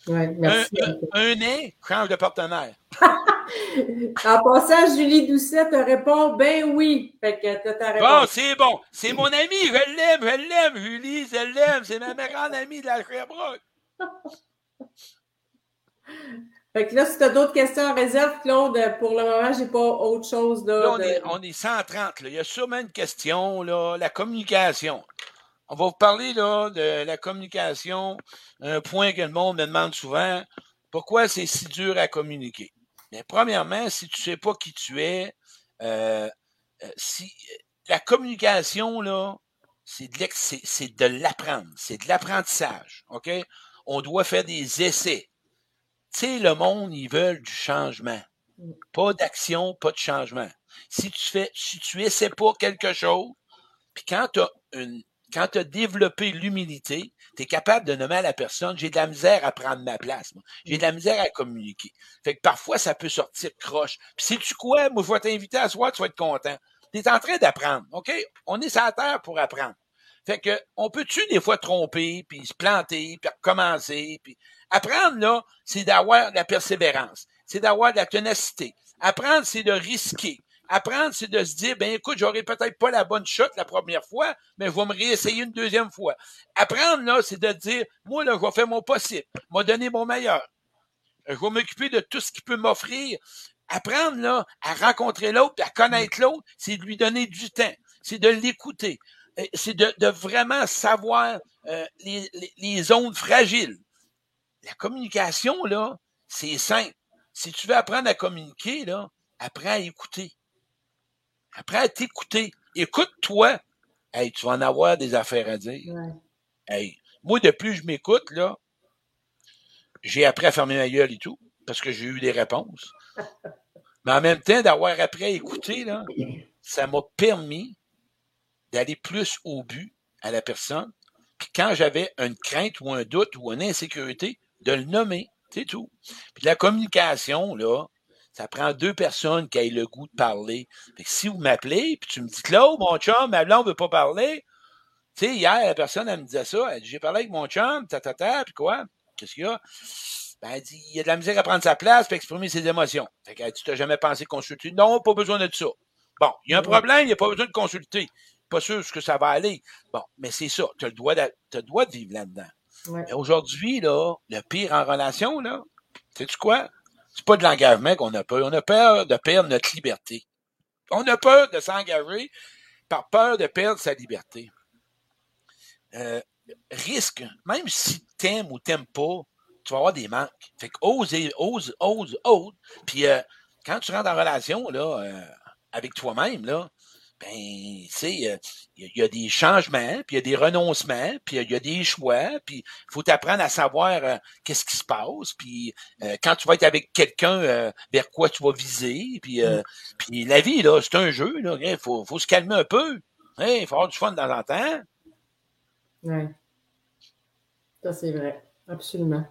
Speaker 2: Ouais, merci.
Speaker 1: Un, un, un an, change de partenaire.
Speaker 2: en passant, Julie Doucet te répond ben oui. Fait que t'as ta réponse.
Speaker 1: Bon, c'est bon. C'est mon ami. Je l'aime, je l'aime, Julie, je l'aime. C'est ma grande amie de la Sherbrooke.
Speaker 2: Fait que là, si tu as d'autres questions en réserve, Claude, pour le moment, j'ai pas autre chose. Là,
Speaker 1: là on,
Speaker 2: de...
Speaker 1: est, on est 130. Là. Il y a sûrement une question, là, la communication. On va vous parler là, de la communication, un point que le monde me demande souvent. Pourquoi c'est si dur à communiquer? Mais premièrement, si tu sais pas qui tu es, euh, si la communication, là, c'est de, c'est de l'apprendre, c'est de l'apprentissage. OK? On doit faire des essais. Tu sais, le monde, ils veulent du changement. Pas d'action, pas de changement. Si tu fais, si tu essaies pas quelque chose, puis quand tu as une, quand tu as développé l'humilité, tu es capable de nommer à la personne, j'ai de la misère à prendre ma place. J'ai de la misère à communiquer. Fait que parfois, ça peut sortir croche. Puis si tu quoi, moi, je vais t'inviter à soi, tu vas être content. Tu es en train d'apprendre, OK? On est sur la terre pour apprendre. Fait que, on peut-tu des fois tromper, puis se planter, puis recommencer, puis apprendre, là, c'est d'avoir de la persévérance. C'est d'avoir de la ténacité. Apprendre, c'est de risquer. Apprendre, c'est de se dire, ben écoute, j'aurai peut-être pas la bonne shot la première fois, mais je vais me réessayer une deuxième fois. Apprendre, là, c'est de dire, moi, là, je vais faire mon possible, je vais donner mon meilleur. Je vais m'occuper de tout ce qui peut m'offrir. Apprendre, là, à rencontrer l'autre, à connaître l'autre, c'est de lui donner du temps. C'est de l'écouter. C'est de, vraiment savoir euh, les, les, les zones fragiles. La communication, là, c'est simple. Si tu veux apprendre à communiquer, là, apprends à écouter. Apprends à t'écouter. Écoute-toi. Hey, tu vas en avoir des affaires à dire.
Speaker 2: Ouais.
Speaker 1: Hey, moi, de plus je m'écoute, là, j'ai appris à fermer ma gueule et tout, parce que j'ai eu des réponses. Mais en même temps, d'avoir appris à écouter, là, ça m'a permis d'aller plus au but à la personne. Puis quand j'avais une crainte ou un doute ou une insécurité, de le nommer. C'est tout. Puis la communication, là, ça prend deux personnes qui aient le goût de parler. Fait que si vous m'appelez, puis tu me dis, Claude, mon chum, ma blonde veut pas parler. Tu sais, hier, la personne, elle me disait ça. Elle dit, j'ai parlé avec mon chum, ta, ta, ta, puis quoi? Qu'est-ce qu'il y a? Ben, elle dit, il y a de la misère à prendre sa place puis exprimer ses émotions. Fait qu'elle dit, tu n'as jamais pensé consulter? Non, pas besoin de ça. Bon, il y a un problème, il n'y a pas besoin de consulter. Pas sûr ce que ça va aller. Bon, mais c'est ça. Tu as le droit de, as le droit de vivre là-dedans.
Speaker 2: Ouais.
Speaker 1: Aujourd'hui, là, le pire en relation, là, sais-tu quoi? C'est pas de l'engagement qu'on a peur. On a peur de perdre notre liberté. On a peur de s'engager par peur de perdre sa liberté. Euh, risque, même si t'aimes ou t'aimes pas, tu vas avoir des manques. Fait que ose, ose, ose, ose. Puis euh, quand tu rentres en relation, là, euh, avec toi-même, là, ben, tu sais, il y, y, a des changements, puis il y a des renoncements, puis il y, a des choix, puis il faut t'apprendre à savoir euh, qu'est-ce qui se passe, puis euh, quand tu vas être avec quelqu'un, euh, vers quoi tu vas viser, puis,
Speaker 2: Mm.
Speaker 1: puis la vie, là, c'est un jeu, là, il faut, faut se calmer un peu, il faut avoir du fun de temps en temps.
Speaker 2: Ouais. Ça, c'est vrai. Absolument.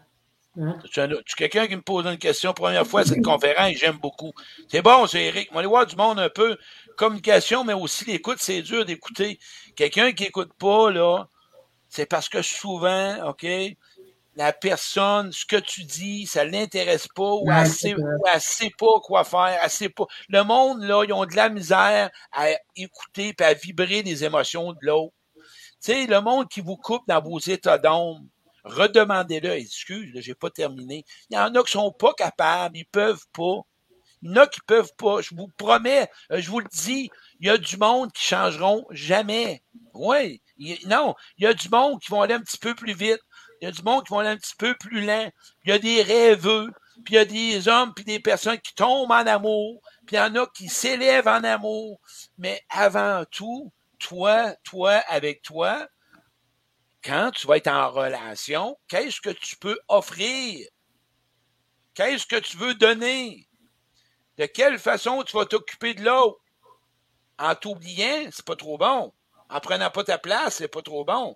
Speaker 2: Hein?
Speaker 1: Tu quelqu'un qui me pose une question première fois à cette conférence, j'aime beaucoup. C'est bon, c'est Eric. On va aller voir du monde un peu. Communication, mais aussi l'écoute, c'est dur d'écouter. Quelqu'un qui écoute pas, là, c'est parce que souvent, OK, la personne, ce que tu dis, ça l'intéresse pas, ou elle
Speaker 2: c'est
Speaker 1: sait,
Speaker 2: vrai.
Speaker 1: ou elle sait pas quoi faire, elle sait pas. Le monde, là, ils ont de la misère à écouter et à vibrer les émotions de l'autre. Tu sais, le monde qui vous coupe dans vos états d'ombre, redemandez-le, excuse, j'ai pas terminé. Il y en a qui sont pas capables, ils peuvent pas. Il y en a qui peuvent pas. Je vous promets, euh, je vous le dis, il y a du monde qui changeront jamais. Oui. Non, il y a du monde qui vont aller un petit peu plus vite. Il y a du monde qui vont aller un petit peu plus lent. Il y a des rêveux. Puis il y a des hommes puis des personnes qui tombent en amour. Puis il y en a qui s'élèvent en amour. Mais avant tout, toi, toi, avec toi, quand tu vas être en relation, qu'est-ce que tu peux offrir? Qu'est-ce que tu veux donner? De quelle façon tu vas t'occuper de l'autre? en t'oubliant, c'est pas trop bon. En prenant pas ta place, c'est pas trop bon.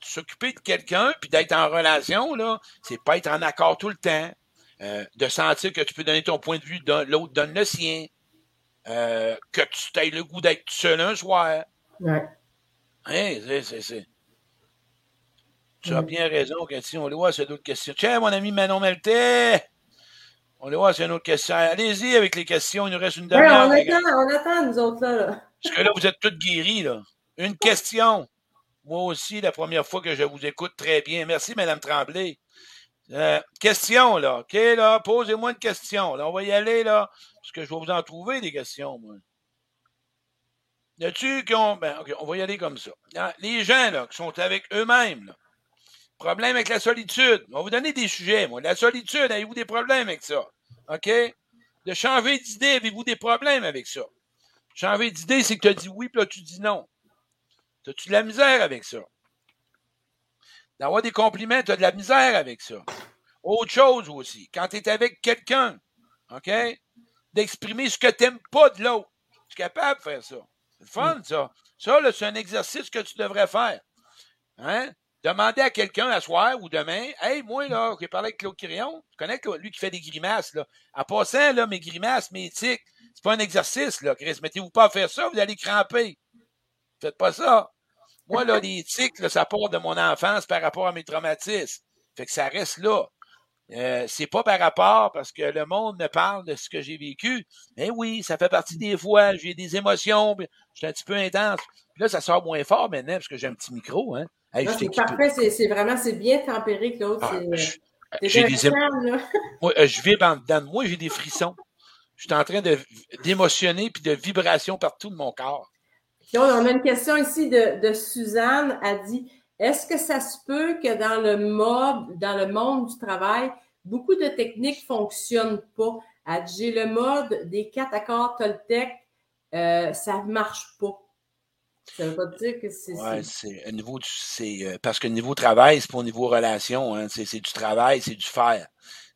Speaker 1: S'occuper de quelqu'un puis d'être en relation, là, c'est pas être en accord tout le temps. Euh, de sentir que tu peux donner ton point de vue, l'autre donne le sien. Euh, que tu aies le goût d'être seul un soir.
Speaker 2: Ouais.
Speaker 1: Hein, c'est, c'est, Tu as bien raison, question. On le voit, c'est d'autres questions. Tiens, mon ami Manon Meltet! On le voit, c'est une autre question. Allez-y avec les questions, il nous reste une demi-heure.
Speaker 2: on, attend, on attend, nous autres, là.
Speaker 1: Parce que là, vous êtes tous guéris, là. Une question. Moi aussi, la première fois que je vous écoute très bien. Merci, Madame Tremblay. Euh, question, là. OK, là, posez-moi une question. Là, on va y aller, là, parce que je vais vous en trouver des questions, moi. Y a-tu qui ont. Ben, OK, on va y aller comme ça. Les gens, là, qui sont avec eux-mêmes, là. Problème avec la solitude. On va vous donner des sujets, moi. La solitude, avez-vous des problèmes avec ça? OK? De changer d'idée, avez-vous des problèmes avec ça? Changer d'idée, c'est que tu as dit oui, puis là, tu dis non. As-tu de la misère avec ça? D'avoir des compliments, tu as de la misère avec ça. Autre chose aussi, quand tu es avec quelqu'un, OK? D'exprimer ce que tu n'aimes pas de l'autre. Tu es capable de faire ça. C'est fun, ça. Ça, c'est un exercice que tu devrais faire. Hein? Demander à quelqu'un à soir ou demain, hey, moi, là, j'ai parlé avec Claude Quirion, tu connais lui qui fait des grimaces, là. En passant, là, mes grimaces, mes tics, c'est pas un exercice, là, Chris. Mettez-vous pas à faire ça, vous allez cramper. Faites pas ça. Moi, là, les tics, ça part de mon enfance par rapport à mes traumatismes. Fait que ça reste là. Euh, c'est pas par rapport parce que le monde me parle de ce que j'ai vécu. Mais oui, ça fait partie des fois. J'ai des émotions. Je suis un petit peu intense. Puis là, ça sort moins fort maintenant parce que j'ai un petit micro. Hein.
Speaker 2: C'est parfait. C'est vraiment c'est bien tempéré, Claude. Ah,
Speaker 1: j'ai des émotions. Moi, euh, je vis en dedans de moi, j'ai des frissons. Je suis en train d'émotionner puis de vibrations partout de mon corps
Speaker 2: on a une question ici de, Suzanne. Elle dit Est-ce que ça se peut que dans le mode, dans le monde du travail, beaucoup de techniques ne fonctionnent pas? Elle dit J'ai le mode des quatre accords Toltec, euh, ça ne marche pas. Ça veut pas dire que c'est.
Speaker 1: Ouais, c'est niveau c'est euh, parce que niveau travail, c'est pas au niveau relation, hein, c'est du travail, c'est du faire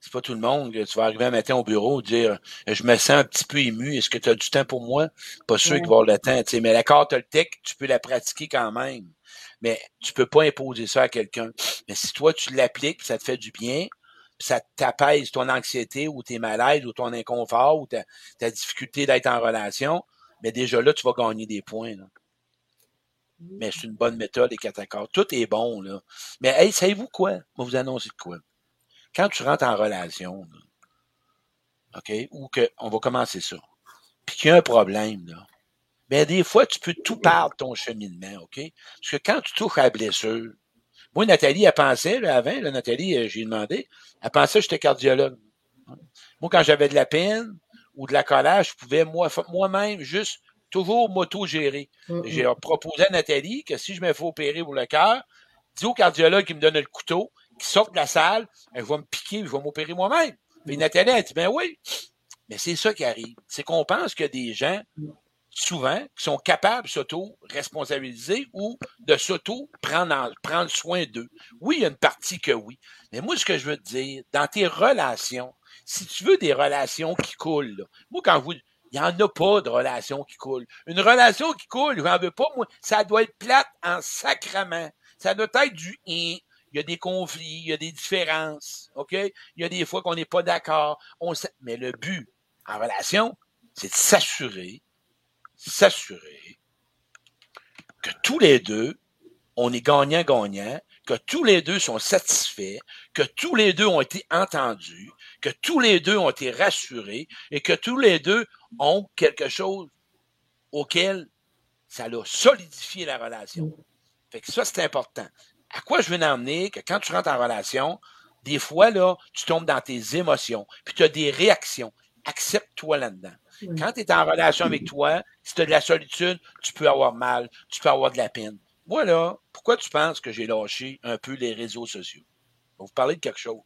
Speaker 1: c'est pas tout le monde que tu vas arriver un matin au bureau et dire je me sens un petit peu ému, est-ce que tu as du temps pour moi? Pas sûr qu'il va avoir le temps. Mais la carte tech, tu peux la pratiquer quand même. Mais tu peux pas imposer ça à quelqu'un. Mais si toi, tu l'appliques, ça te fait du bien, ça t'apaise ton anxiété ou tes malaises ou ton inconfort ou ta, ta difficulté d'être en relation, mais déjà là, tu vas gagner des points. Là. Mais c'est une bonne méthode, les quatre accords. Tout est bon, là. Mais hey, savez-vous quoi? Vais vous annoncer de quoi quand tu rentres en relation, OK, ou que, on va commencer ça, puis qu'il y a un problème, là, ben, des fois, tu peux tout perdre ton cheminement, OK? Parce que quand tu touches à la blessure, moi, Nathalie, elle pensait, là, avant, là, Nathalie, euh, j'ai demandé, elle pensait que j'étais cardiologue. Moi, quand j'avais de la peine ou de la colère, je pouvais moi, moi-même juste toujours m'auto-gérer. J'ai proposé à Nathalie que si je me fais opérer pour le cœur, dis au cardiologue qui me donne le couteau, qui sortent de la salle, elle va me piquer, je vais m'opérer moi-même. Mais Nathalie a dit, ben oui. Mais c'est ça qui arrive. C'est qu'on pense que des gens, souvent, qui sont capables de s'auto-responsabiliser ou de s'auto-prendre prendre soin d'eux. Oui, il y a une partie que oui. Mais moi, ce que je veux te dire, dans tes relations, si tu veux des relations qui coulent, moi, quand vous, il n'y en a pas de relations qui coulent. Une relation qui coule, je n'en veux pas, moi, ça doit être plate en sacrement. Ça doit être du il y a des conflits, il y a des différences, OK? Il y a des fois qu'on n'est pas d'accord. On Mais le but en relation, c'est de s'assurer, s'assurer que tous les deux, on est gagnant-gagnant, que tous les deux sont satisfaits, que tous les deux ont été entendus, que tous les deux ont été rassurés et que tous les deux ont quelque chose auquel ça a solidifié la relation. Fait que ça, c'est important à quoi je veux en emmener que quand tu rentres en relation, des fois, là, tu tombes dans tes émotions, puis tu as des réactions. Accepte-toi là-dedans. Quand tu es en relation avec toi, si tu as de la solitude, tu peux avoir mal, tu peux avoir de la peine. Moi, là, pourquoi tu penses que j'ai lâché un peu les réseaux sociaux? Je vais vous parler de quelque chose.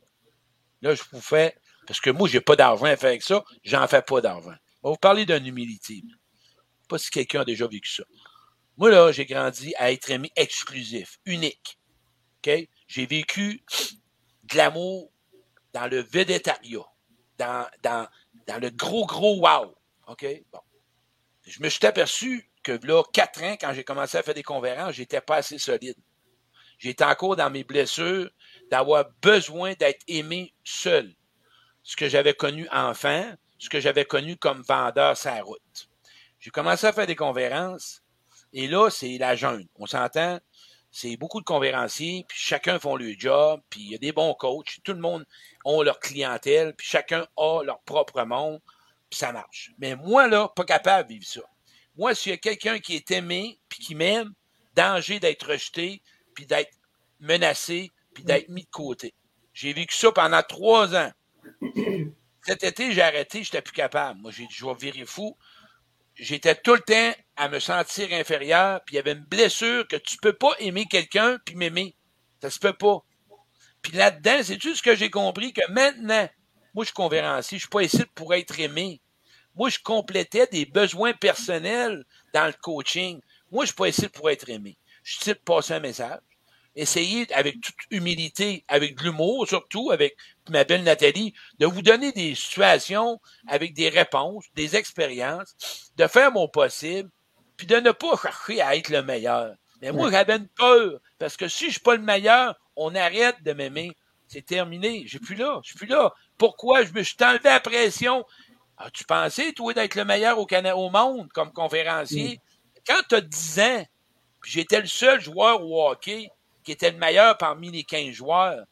Speaker 1: Là, je vous fais, parce que moi, j'ai pas d'argent à faire avec ça, j'en fais pas d'argent. Je vais vous parler d'une humilité. Pas si quelqu'un a déjà vécu ça. Moi, là, j'ai grandi à être ami exclusif, unique. J'ai vécu de l'amour dans le védétariat, dans, le gros, gros wow. Bon. Je me suis aperçu que là, quatre ans, quand j'ai commencé à faire des conférences, j'étais pas assez solide. J'étais encore dans mes blessures d'avoir besoin d'être aimé seul. Ce que j'avais connu enfant, ce que j'avais connu comme vendeur la route. J'ai commencé à faire des conférences et là, c'est la jeune. On s'entend, c'est beaucoup de conférenciers, puis chacun font le job, puis il y a des bons coachs, tout le monde a leur clientèle, puis chacun a leur propre monde, puis ça marche. Mais moi, là, pas capable de vivre ça. Moi, s'il y a quelqu'un qui est aimé, puis qui m'aime, danger d'être rejeté, puis d'être menacé, puis d'être mis de côté. J'ai vécu ça pendant trois ans. Cet été, j'ai arrêté, j'étais plus capable. Moi, j'ai dit, je vais virer fou. J'étais tout le temps à me sentir inférieur, puis il y avait une blessure que tu peux pas aimer quelqu'un puis m'aimer. Ça se peut pas. Puis là-dedans, c'est tout ce que j'ai compris que maintenant, moi, je suis conférencier, je suis pas ici pour être aimé. Moi, je complétais des besoins personnels dans le coaching. Moi, je suis pas ici pour être aimé. Je suis ici pour passer un message. Essayer, avec toute humilité, avec de l'humour surtout, avec ma belle Nathalie, de vous donner des situations avec des réponses, des expériences, de faire mon possible, puis de ne pas chercher à être le meilleur. Mais moi, j'avais une peur, parce que si je suis pas le meilleur, on arrête de m'aimer. C'est terminé. Je suis plus là. Je suis plus là. Pourquoi? Je me suis enlevé la pression? As-tu pensé, toi, d'être le meilleur au, Canada, au monde comme conférencier? Mm. Quand tu as 10 ans, puis j'étais le seul joueur au hockey qui était le meilleur parmi les 15 joueurs,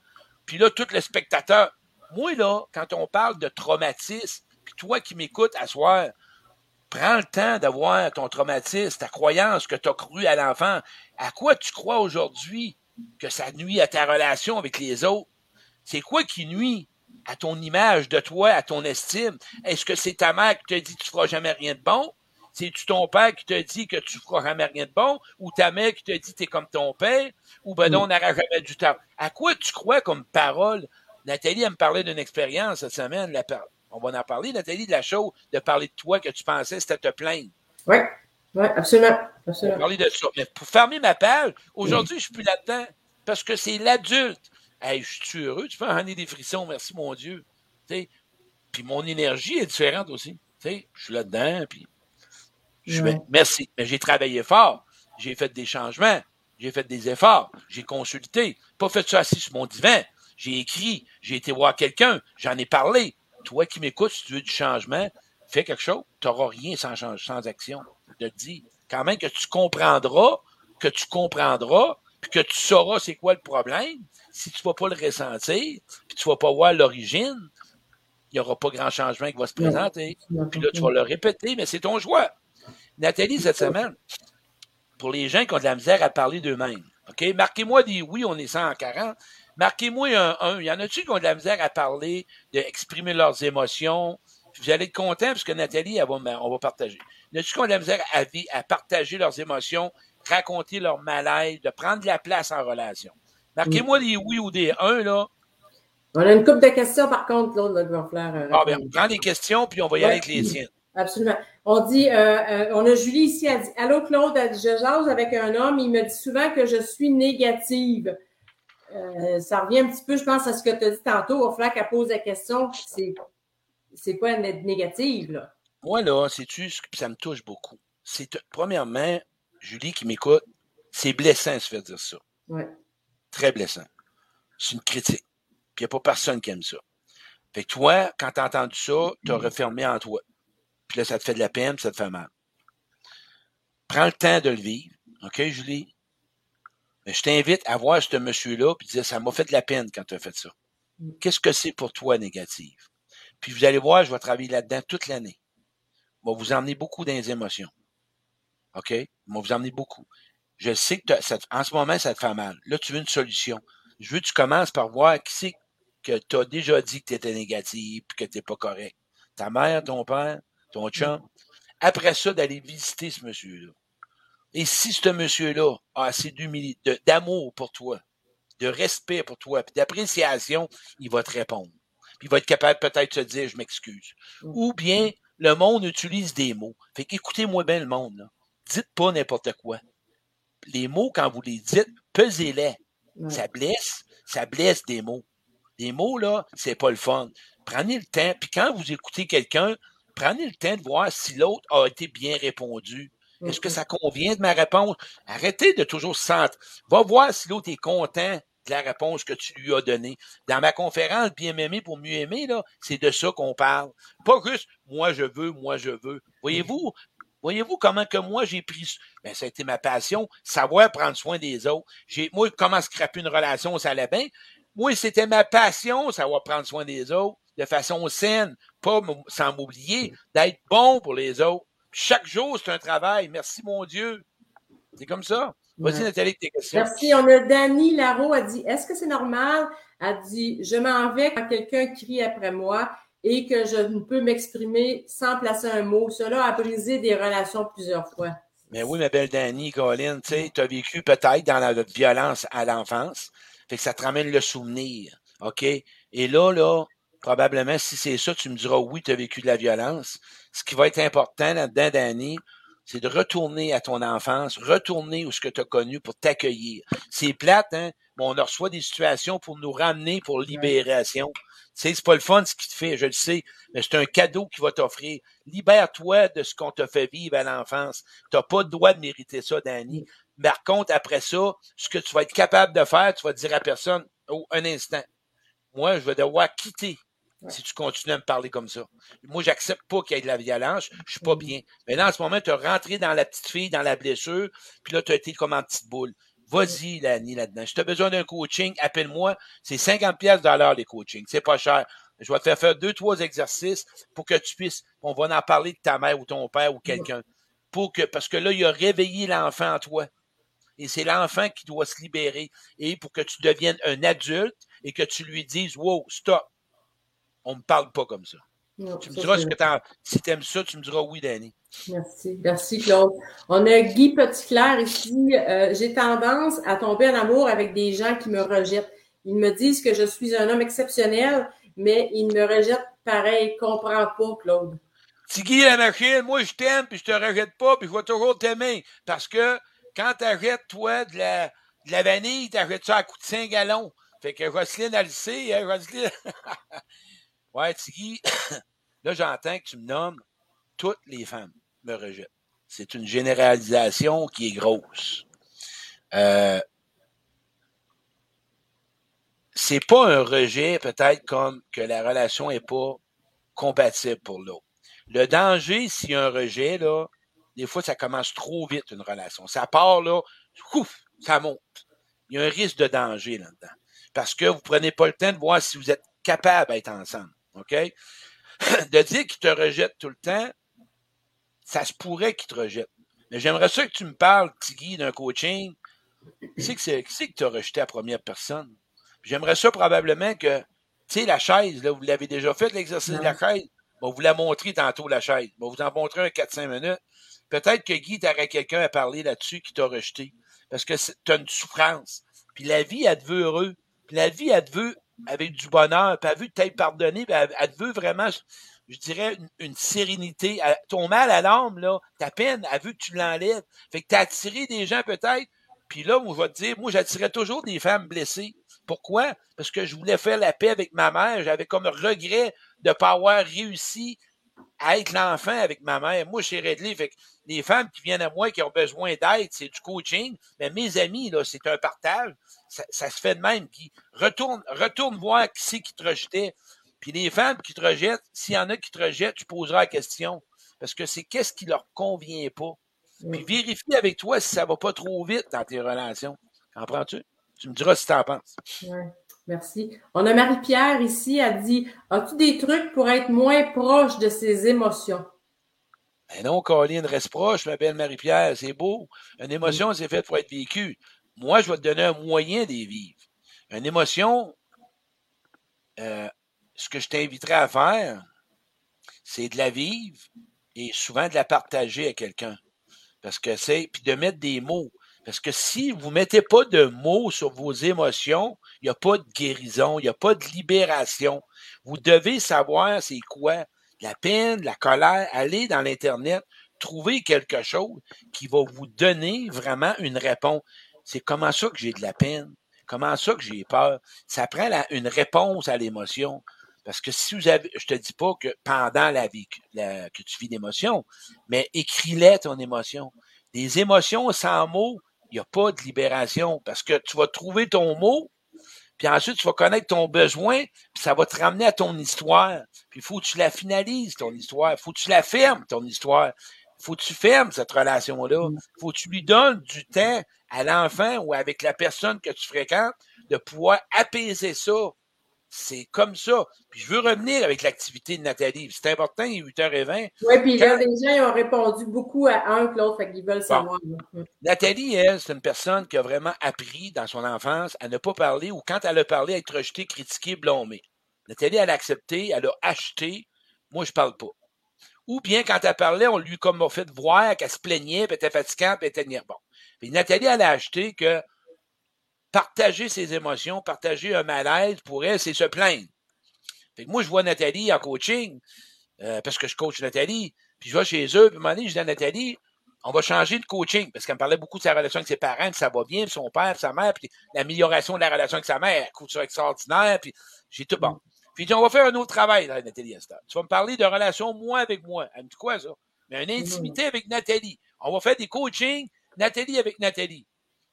Speaker 1: puis là, tout le spectateur. Moi, là, quand on parle de traumatisme, puis toi qui m'écoutes à soir, prends le temps d'avoir ton traumatisme, ta croyance que tu as cru à l'enfant. À quoi tu crois aujourd'hui que ça nuit à ta relation avec les autres? C'est quoi qui nuit à ton image de toi, à ton estime? Est-ce que c'est ta mère qui te dit que tu feras jamais rien de bon? C'est-tu ton père qui te dit que tu feras jamais rien de bon? Ou ta mère qui te dit que tu es comme ton père? Ou ben non, on n'aura jamais du temps. À quoi tu crois comme parole? Nathalie, elle me parlait d'une expérience cette semaine. on va en parler, Nathalie, de la chose, de parler de toi que tu pensais, c'était te plaindre.
Speaker 2: Oui, oui, absolument. absolument.
Speaker 1: parler de ça. Mais pour fermer ma page, aujourd'hui, je suis plus là-dedans parce que c'est l'adulte. Hey, je suis heureux, tu peux en des frissons, merci mon Dieu. Puis mon énergie est différente aussi. je suis là-dedans, puis je fais, merci. Mais j'ai travaillé fort. J'ai fait des changements. J'ai fait des efforts. J'ai consulté. Pas fait ça assis sur mon divan. J'ai écrit. J'ai été voir quelqu'un. J'en ai parlé. Toi qui m'écoutes, si tu veux du changement, fais quelque chose. Tu n'auras rien sans, sans action. Je te dis. Quand même que tu comprendras, que tu comprendras, puis que tu sauras c'est quoi le problème, si tu ne vas pas le ressentir, puis tu ne vas pas voir l'origine, il n'y aura pas grand changement qui va se présenter. Puis là, tu vas le répéter, mais c'est ton choix. Nathalie, cette semaine, pour les gens qui ont de la misère à parler d'eux-mêmes, OK? Marquez-moi des oui, on est 140. Marquez-moi un 1. Il y en a-tu qui ont de la misère à parler, d'exprimer leurs émotions? Vous allez être content parce que Nathalie, elle va, on va partager. Y en a-tu qui ont de la misère à, à partager leurs émotions, raconter leur malaise, de prendre de la place en relation? Marquez-moi des oui ou des 1, là.
Speaker 2: On a une couple de questions, par contre, là, de faire.
Speaker 1: Euh, ah, bien, on prend des questions, puis on va y aller avec les siennes.
Speaker 2: Absolument. On dit, euh, euh, on a Julie ici, elle dit, Allô Claude, je jase avec un homme, il me dit souvent que je suis négative. ça revient un petit peu, je pense, à ce que tu as dit tantôt. Il va qu'elle pose la question. C'est, quoi être négative, là?
Speaker 1: Moi, là, c'est-tu, ça me touche beaucoup? C'est, premièrement, Julie qui m'écoute, c'est blessant de se faire dire ça.
Speaker 2: Oui
Speaker 1: très blessant. C'est une critique. Puis il n'y a pas personne qui aime ça. Fait que toi, quand tu as entendu ça, tu as mm. refermé en toi. Puis là, ça te fait de la peine, ça te fait mal. Prends le temps de le vivre. OK, Julie? Mais je t'invite à voir ce monsieur-là puis dire ça m'a fait de la peine quand tu as fait ça. Qu'est-ce que c'est pour toi négatif? Puis vous allez voir, je vais travailler là-dedans toute l'année. Je vais vous emmener beaucoup dans les émotions. OK? Je vais vous emmener beaucoup je sais que en ce moment, ça te fait mal. Là, tu veux une solution. Je veux que tu commences par voir qui c'est que tu as déjà dit que tu étais négatif que tu n'es pas correct. Ta mère, ton père, ton mm. chum. Après ça, d'aller visiter ce monsieur-là. Et si ce monsieur-là a assez d'humilité, d'amour pour toi, de respect pour toi, puis d'appréciation, il va te répondre. Puis il va être capable peut-être de te dire je m'excuse. Mm. Ou bien le monde utilise des mots. Fait qu'écoutez-moi bien le monde. Là. Dites pas n'importe quoi les mots, quand vous les dites, pesez-les. Ça blesse, ça blesse des mots. Les mots, là, c'est pas le fun. Prenez le temps, puis quand vous écoutez quelqu'un, prenez le temps de voir si l'autre a été bien répondu. Est-ce que ça convient de ma réponse? Arrêtez de toujours se sentir. Va voir si l'autre est content de la réponse que tu lui as donnée. Dans ma conférence Bien m'aimer pour mieux aimer, là, c'est de ça qu'on parle. Pas juste moi je veux, moi je veux. Voyez-vous, Voyez-vous comment que moi j'ai pris ben, ça a été ma passion, savoir prendre soin des autres. J'ai moi comment scraper une relation, ça allait bien. Moi, c'était ma passion, savoir prendre soin des autres de façon saine, pas sans m'oublier d'être bon pour les autres. Chaque jour, c'est un travail. Merci mon Dieu. C'est comme ça. Vas-y, Nathalie, tes questions.
Speaker 2: Merci. On a Dani Larot a dit Est-ce que c'est normal? A dit Je m'en vais quand quelqu'un crie après moi et que je ne peux m'exprimer sans placer un mot. Cela a brisé des relations plusieurs fois.
Speaker 1: Mais oui, ma belle Dani, Colin, tu sais, tu as vécu peut-être dans la violence à l'enfance. Fait que ça te ramène le souvenir. OK? Et là, là, probablement, si c'est ça, tu me diras oui, tu as vécu de la violence. Ce qui va être important là-dedans, Dani, c'est de retourner à ton enfance, retourner où ce que tu as connu pour t'accueillir. C'est plate, hein? on reçoit des situations pour nous ramener pour libération. C'est c'est pas le fun ce qui te fait, je le sais, mais c'est un cadeau qui va t'offrir. Libère-toi de ce qu'on t'a fait vivre à l'enfance. T'as pas le droit de mériter ça, Danny. Par contre, après ça, ce que tu vas être capable de faire, tu vas dire à personne, oh, un instant. Moi, je vais devoir quitter si tu continues à me parler comme ça. Moi, j'accepte pas qu'il y ait de la violence. Je suis pas mm-hmm. bien. Mais là, en ce moment, tu as rentré dans la petite fille, dans la blessure, puis là, tu as été comme en petite boule. Vas-y, Lani, là-dedans. Si tu as besoin d'un coaching, appelle-moi. C'est 50 pièces l'heure, les coachings. C'est pas cher. Je vais te faire faire deux, trois exercices pour que tu puisses, on va en parler de ta mère ou ton père ou quelqu'un. Pour que, parce que là, il a réveillé l'enfant en toi. Et c'est l'enfant qui doit se libérer. Et pour que tu deviennes un adulte et que tu lui dises, wow, stop. On me parle pas comme ça. tu me diras ce que t'en, si tu aimes ça, tu me diras oui, Danny.
Speaker 2: Merci. Merci, Claude. On a Guy Petitclerc ici. Euh, j'ai tendance à tomber en amour avec des gens qui me rejettent. Ils me disent que je suis un homme exceptionnel, mais ils me rejettent pareil. Comprends pas, Claude.
Speaker 1: Guy la machine, moi je t'aime, puis je te rejette pas, puis je vais toujours t'aimer. Parce que quand t'achètes, toi, de la, de la vanille, ça à coût de 5 gallons. Fait que Roselyne, elle le sait, hein, Roselyne? ouais, Tiggy, là, j'entends que tu me nommes toutes les femmes me rejette. C'est une généralisation qui est grosse. Euh, c'est pas un rejet peut-être comme que la relation est pas compatible pour l'autre. Le danger, s'il y a un rejet, là, des fois, ça commence trop vite, une relation. Ça part, là, ouf, ça monte. Il y a un risque de danger là-dedans. Parce que vous prenez pas le temps de voir si vous êtes capable d'être ensemble. OK? de dire qu'il te rejette tout le temps, ça se pourrait qu'il te rejette. Mais j'aimerais ça que tu me parles, Tiggy, d'un coaching. Qui c'est que c'est, qui que tu as rejeté à première personne? J'aimerais ça probablement que, tu sais, la chaise, là, vous l'avez déjà fait, l'exercice de la chaise? Bon, vous la montrer tantôt, la chaise. Bon, vous en montrer un 4-5 minutes. Peut-être que Guy, t'aurais quelqu'un à parler là-dessus qui t'a rejeté. Parce que tu as une souffrance. Puis la vie, elle te veut heureux. Puis la vie, elle te veut avec du bonheur. Puis elle veut t'être pardonné. Elle, veut vraiment je dirais, une, sérénité. ton mal à l'âme, là, ta peine, a vu que tu l'enlèves. Fait que tu as attiré des gens peut-être. Puis là, je vais te dire, moi, j'attirais toujours des femmes blessées. Pourquoi? Parce que je voulais faire la paix avec ma mère. J'avais comme regret de ne pas avoir réussi à être l'enfant avec ma mère. Moi, chez Redley, fait que les femmes qui viennent à moi qui ont besoin d'aide, c'est du coaching. Mais mes amis, là, c'est un partage. Ça, se fait de même. Retourne, retourne voir qui c'est qui te rejetait. Puis les femmes qui te rejettent, s'il y en a qui te rejettent, tu poseras la question. Parce que c'est qu'est-ce qui leur convient pas. Puis vérifie avec toi si ça va pas trop vite dans tes relations. Comprends-tu? Tu me diras si tu en penses.
Speaker 2: Merci. On a Marie-Pierre ici, elle dit As-tu des trucs pour être moins proche de ses émotions?
Speaker 1: Ben non, Colline, reste proche, ma belle Marie-Pierre, c'est beau. Une émotion, c'est fait pour être vécue. Moi, je vais te donner un moyen d'y vivre. Une émotion, euh, ce que je t'inviterais à faire, c'est de la vivre et souvent de la partager à quelqu'un. Parce que c'est, puis de mettre des mots. Parce que si vous mettez pas de mots sur vos émotions, il n'y a pas de guérison, il n'y a pas de libération. Vous devez savoir c'est quoi la peine, la colère. Allez dans l'Internet, trouver quelque chose qui va vous donner vraiment une réponse. C'est comment ça que j'ai de la peine? Comment ça que j'ai peur? Ça prend une réponse à l'émotion. Parce que si vous avez, je te dis pas que pendant la vie que tu vis l'émotion, mais écris-les ton émotion. Des émotions sans mots, il n'y a pas de libération parce que tu vas trouver ton mot, puis ensuite tu vas connaître ton besoin, puis ça va te ramener à ton histoire. Puis il faut que tu la finalises, ton histoire. Il faut que tu la fermes, ton histoire. Il faut que tu fermes cette relation-là. Il mm. faut que tu lui donnes du temps à l'enfant ou avec la personne que tu fréquentes de pouvoir apaiser ça. C'est comme ça. Puis je veux revenir avec l'activité de Nathalie. C'est important, il est 8h20.
Speaker 2: Oui, puis là, les gens ont répondu beaucoup à un que l'autre, fait qu'ils veulent savoir.
Speaker 1: Nathalie, elle, c'est une personne qui a vraiment appris dans son enfance à ne pas parler ou quand elle a parlé, à être rejetée, critiquée, blâmée. Nathalie, elle a accepté, elle a acheté. Moi, je parle pas. Ou bien, quand elle parlait, on lui comme fait voir qu'elle se plaignait, puis elle était fatiguante, puis elle était... Bon. Puis Nathalie, elle a acheté que partager ses émotions, partager un malaise pour elle, c'est se plaindre. Fait que moi, je vois Nathalie en coaching, euh, parce que je coach Nathalie, puis je vais chez eux, puis à un moment donné, je dis à Nathalie, on va changer de coaching, parce qu'elle me parlait beaucoup de sa relation avec ses parents, puis ça va bien, puis son père, puis sa mère, puis l'amélioration de la relation avec sa mère, couture extraordinaire, puis j'ai tout bon. Puis dit, on va faire un autre travail, là, Nathalie Esther. Tu vas me parler de relation moi avec moi. Elle me dit quoi, ça? Mais une intimité avec Nathalie. On va faire des coachings, Nathalie avec Nathalie.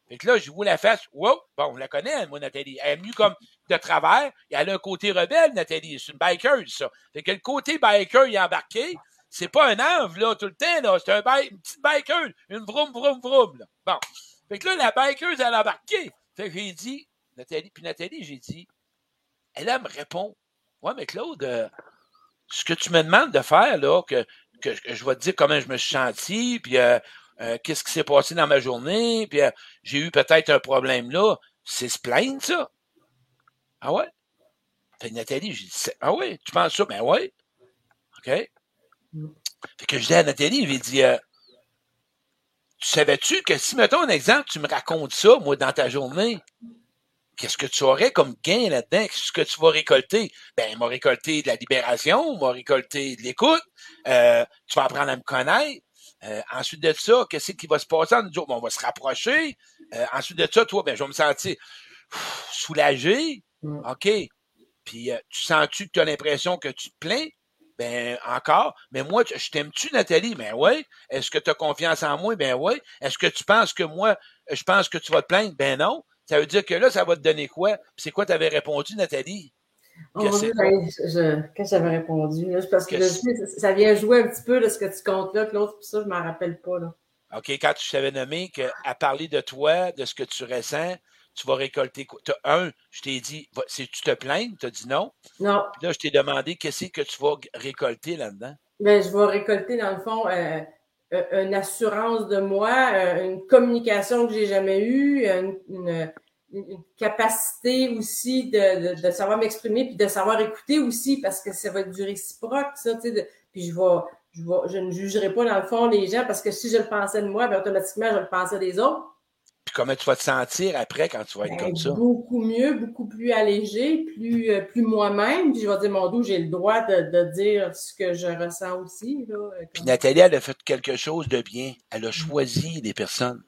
Speaker 1: Fait que là, je vous la face. Wow! Bon, on la connaît, moi, Nathalie. Elle est venue comme de travers. Et elle a un côté rebelle, Nathalie. C'est une biker, ça. Fait que le côté biker, il est embarqué. C'est pas un ange, là, tout le temps, là. C'est un une petite biker. Une vroom, vroom, vroom, là. Bon. Fait que là, la biker, elle a embarqué. Fait que j'ai dit, Nathalie, puis Nathalie, j'ai dit, elle, elle me répond. Ouais, mais Claude, euh, ce que tu me demandes de faire, là, que, que, je vais te dire comment je me suis senti, puis euh, euh, qu'est-ce qui s'est passé dans ma journée, puis euh, j'ai eu peut-être un problème là. C'est se plaindre, ça. Ah ouais? Fait Nathalie, j'ai dit, ah ouais, tu penses ça? Ben ouais. OK? Fait que je dis à Nathalie, il dit, euh, tu savais-tu que si, mettons un exemple, tu me racontes ça, moi, dans ta journée, qu'est-ce que tu aurais comme gain là-dedans? Qu'est-ce que tu vas récolter? Ben, m'a récolté de la libération, m'a récolté de l'écoute, euh, tu vas apprendre à me connaître, euh, ensuite de ça, qu'est-ce qui va se passer en nous on va se rapprocher. Euh, ensuite de ça, toi, ben, je vais me sentir soulagé. Mm. OK. Puis euh, tu sens-tu que tu as l'impression que tu te plains? Ben encore. Mais moi, je t'aime-tu, Nathalie? Ben oui. Est-ce que tu as confiance en moi? Ben oui. Est-ce que tu penses que moi, je pense que tu vas te plaindre? Ben non. Ça veut dire que là, ça va te donner quoi? c'est quoi tu avais répondu, Nathalie?
Speaker 2: Oh, ben, je, qu'est-ce que j'avais répondu? parce que, ça vient jouer un petit peu de ce que tu comptes là, Claude, puis ça, je ne m'en rappelle pas. Là.
Speaker 1: OK, quand tu t'avais nommé qu'à parler de toi, de ce que tu ressens, tu vas récolter quoi? Un, je t'ai dit, si tu te plains, tu as dit non?
Speaker 2: Non.
Speaker 1: là, je t'ai demandé qu'est-ce que tu vas récolter là-dedans?
Speaker 2: Ben, je vais récolter, dans le fond, euh, euh, une assurance de moi, euh, une communication que j'ai jamais eue, une une capacité aussi de, de, de savoir m'exprimer puis de savoir écouter aussi parce que ça va être du réciproque ça tu sais puis je vais je vais je ne jugerai pas dans le fond les gens parce que si je le pensais de moi ben automatiquement je le pensais des autres.
Speaker 1: Puis comment tu vas te sentir après quand tu vas être ben, comme ça?
Speaker 2: beaucoup mieux beaucoup plus allégé plus euh, plus moi-même puis je vais dire mon doux j'ai le droit de, de dire ce que je ressens aussi là euh,
Speaker 1: puis Nathalie elle a fait quelque chose de bien. Elle a choisi les personnes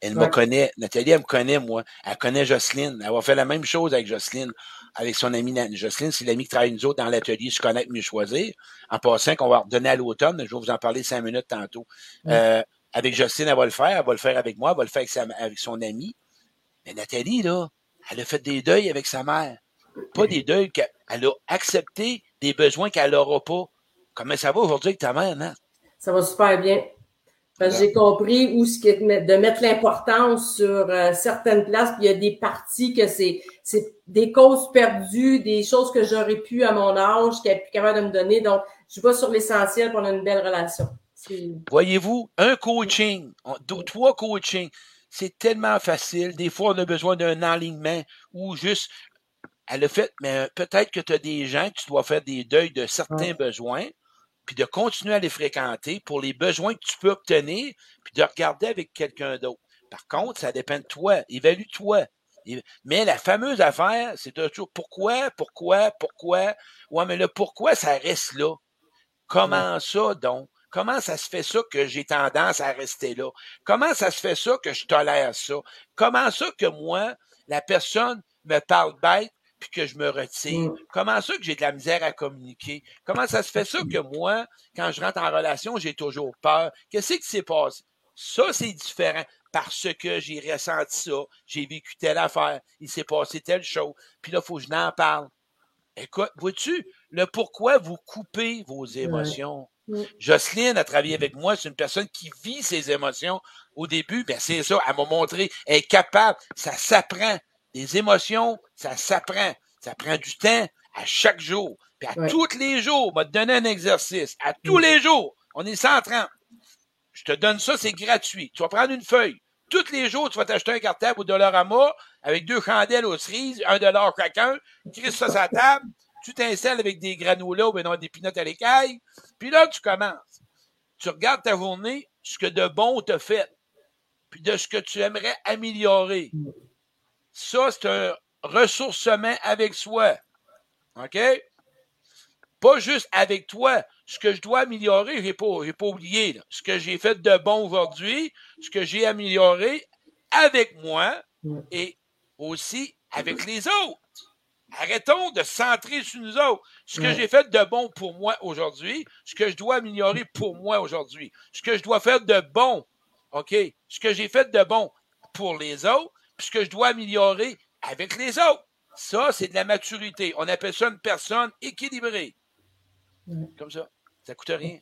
Speaker 1: elle me connaît. Nathalie, elle me connaît, moi. Elle connaît Jocelyne. Elle va faire la même chose avec Jocelyne, avec son amie Jocelyne. C'est l'ami qui travaille nous autres dans l'atelier Je connais mieux choisir. En passant, qu'on va redonner à l'automne. Je vais vous en parler cinq minutes tantôt. Euh, avec Jocelyne, elle va le faire. Elle va le faire avec moi. Elle va le faire avec, avec son amie. Mais Nathalie, là, elle a fait des deuils avec sa mère. Pas des deuils qu'elle a accepté des besoins qu'elle n'aura pas. Comment ça va aujourd'hui avec ta mère, Nat?
Speaker 2: Ça va super bien. Parce que j'ai compris où ce de mettre l'importance sur euh, certaines places, puis il y a des parties que c'est c'est des causes perdues, des choses que j'aurais pu à mon âge, qu'elle n'est plus capable de me donner. Donc, je vais sur l'essentiel pour une belle relation.
Speaker 1: Voyez-vous, un coaching, trois coachings, c'est tellement facile. Des fois, on a besoin d'un alignement ou juste elle a fait, mais peut-être que tu as des gens que tu dois faire des deuils de certains besoins puis de continuer à les fréquenter pour les besoins que tu peux obtenir, puis de regarder avec quelqu'un d'autre. Par contre, ça dépend de toi. Évalue-toi. Mais la fameuse affaire, c'est toujours pourquoi, pourquoi, pourquoi? Ouais, mais le pourquoi, ça reste là. Comment ça, donc? Comment ça se fait ça que j'ai tendance à rester là? Comment ça se fait ça que je tolère ça? Comment ça que moi, la personne me parle bête, puis que je me retire? Mm. Comment ça que j'ai de la misère à communiquer? Comment ça se fait ça que moi, quand je rentre en relation, j'ai toujours peur? Qu'est-ce qui s'est passé? Ça, c'est différent parce que j'ai ressenti ça, j'ai vécu telle affaire, il s'est passé telle chose, puis là, il faut que je n'en parle. Écoute, vois-tu, le pourquoi vous coupez vos émotions? Jocelyne a travaillé avec moi, c'est une personne qui vit ses émotions. Au début, ben c'est ça, elle m'a montré, elle est capable, ça s'apprend. Les émotions, ça s'apprend. Ça prend du temps à chaque jour. Puis à tous les jours, on va te donner un exercice. À tous les jours, on est 130. Je te donne ça, c'est gratuit. Tu vas prendre une feuille. Tous les jours, tu vas t'acheter un cartable au Dollarama avec deux chandelles aux cerises, un dollar chacun, tu ça sur la table, tu t'installes avec des granolas ou non, des pinottes à l'écaille, puis là, tu commences. Tu regardes ta journée, ce que de bon te fait, puis de ce que tu aimerais améliorer. Ça, c'est un ressourcement avec soi. OK? Pas juste avec toi. Ce que je dois améliorer, j'ai pas, j'ai pas oublié. Ce que j'ai fait de bon aujourd'hui, ce que j'ai amélioré avec moi et aussi avec les autres. Arrêtons de centrer sur nous autres. Ce que j'ai fait de bon pour moi aujourd'hui, ce que je dois améliorer pour moi aujourd'hui, ce que je dois faire de bon, OK? Ce que j'ai fait de bon pour les autres, puis ce que je dois améliorer avec les autres. Ça, c'est de la maturité. On appelle ça une personne équilibrée. Comme ça. Ça coûte rien.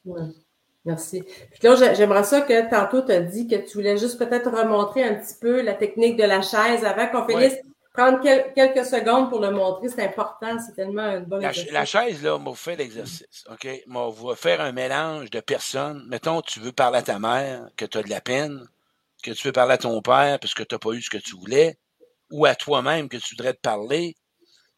Speaker 2: Merci. Puis là, j'aimerais ça que tantôt tu as dit que tu voulais juste peut-être remontrer un petit peu la technique de la chaise avant qu'on finisse. Prendre quelques secondes pour le montrer, c'est important, c'est tellement une bonne
Speaker 1: la, la chaise, là, on va faire l'exercice, OK? On va faire un mélange de personnes. Mettons, tu veux parler à ta mère, que tu as de la peine, que tu veux parler à ton père parce que tu n'as pas eu ce que tu voulais, ou à toi-même que tu voudrais te parler.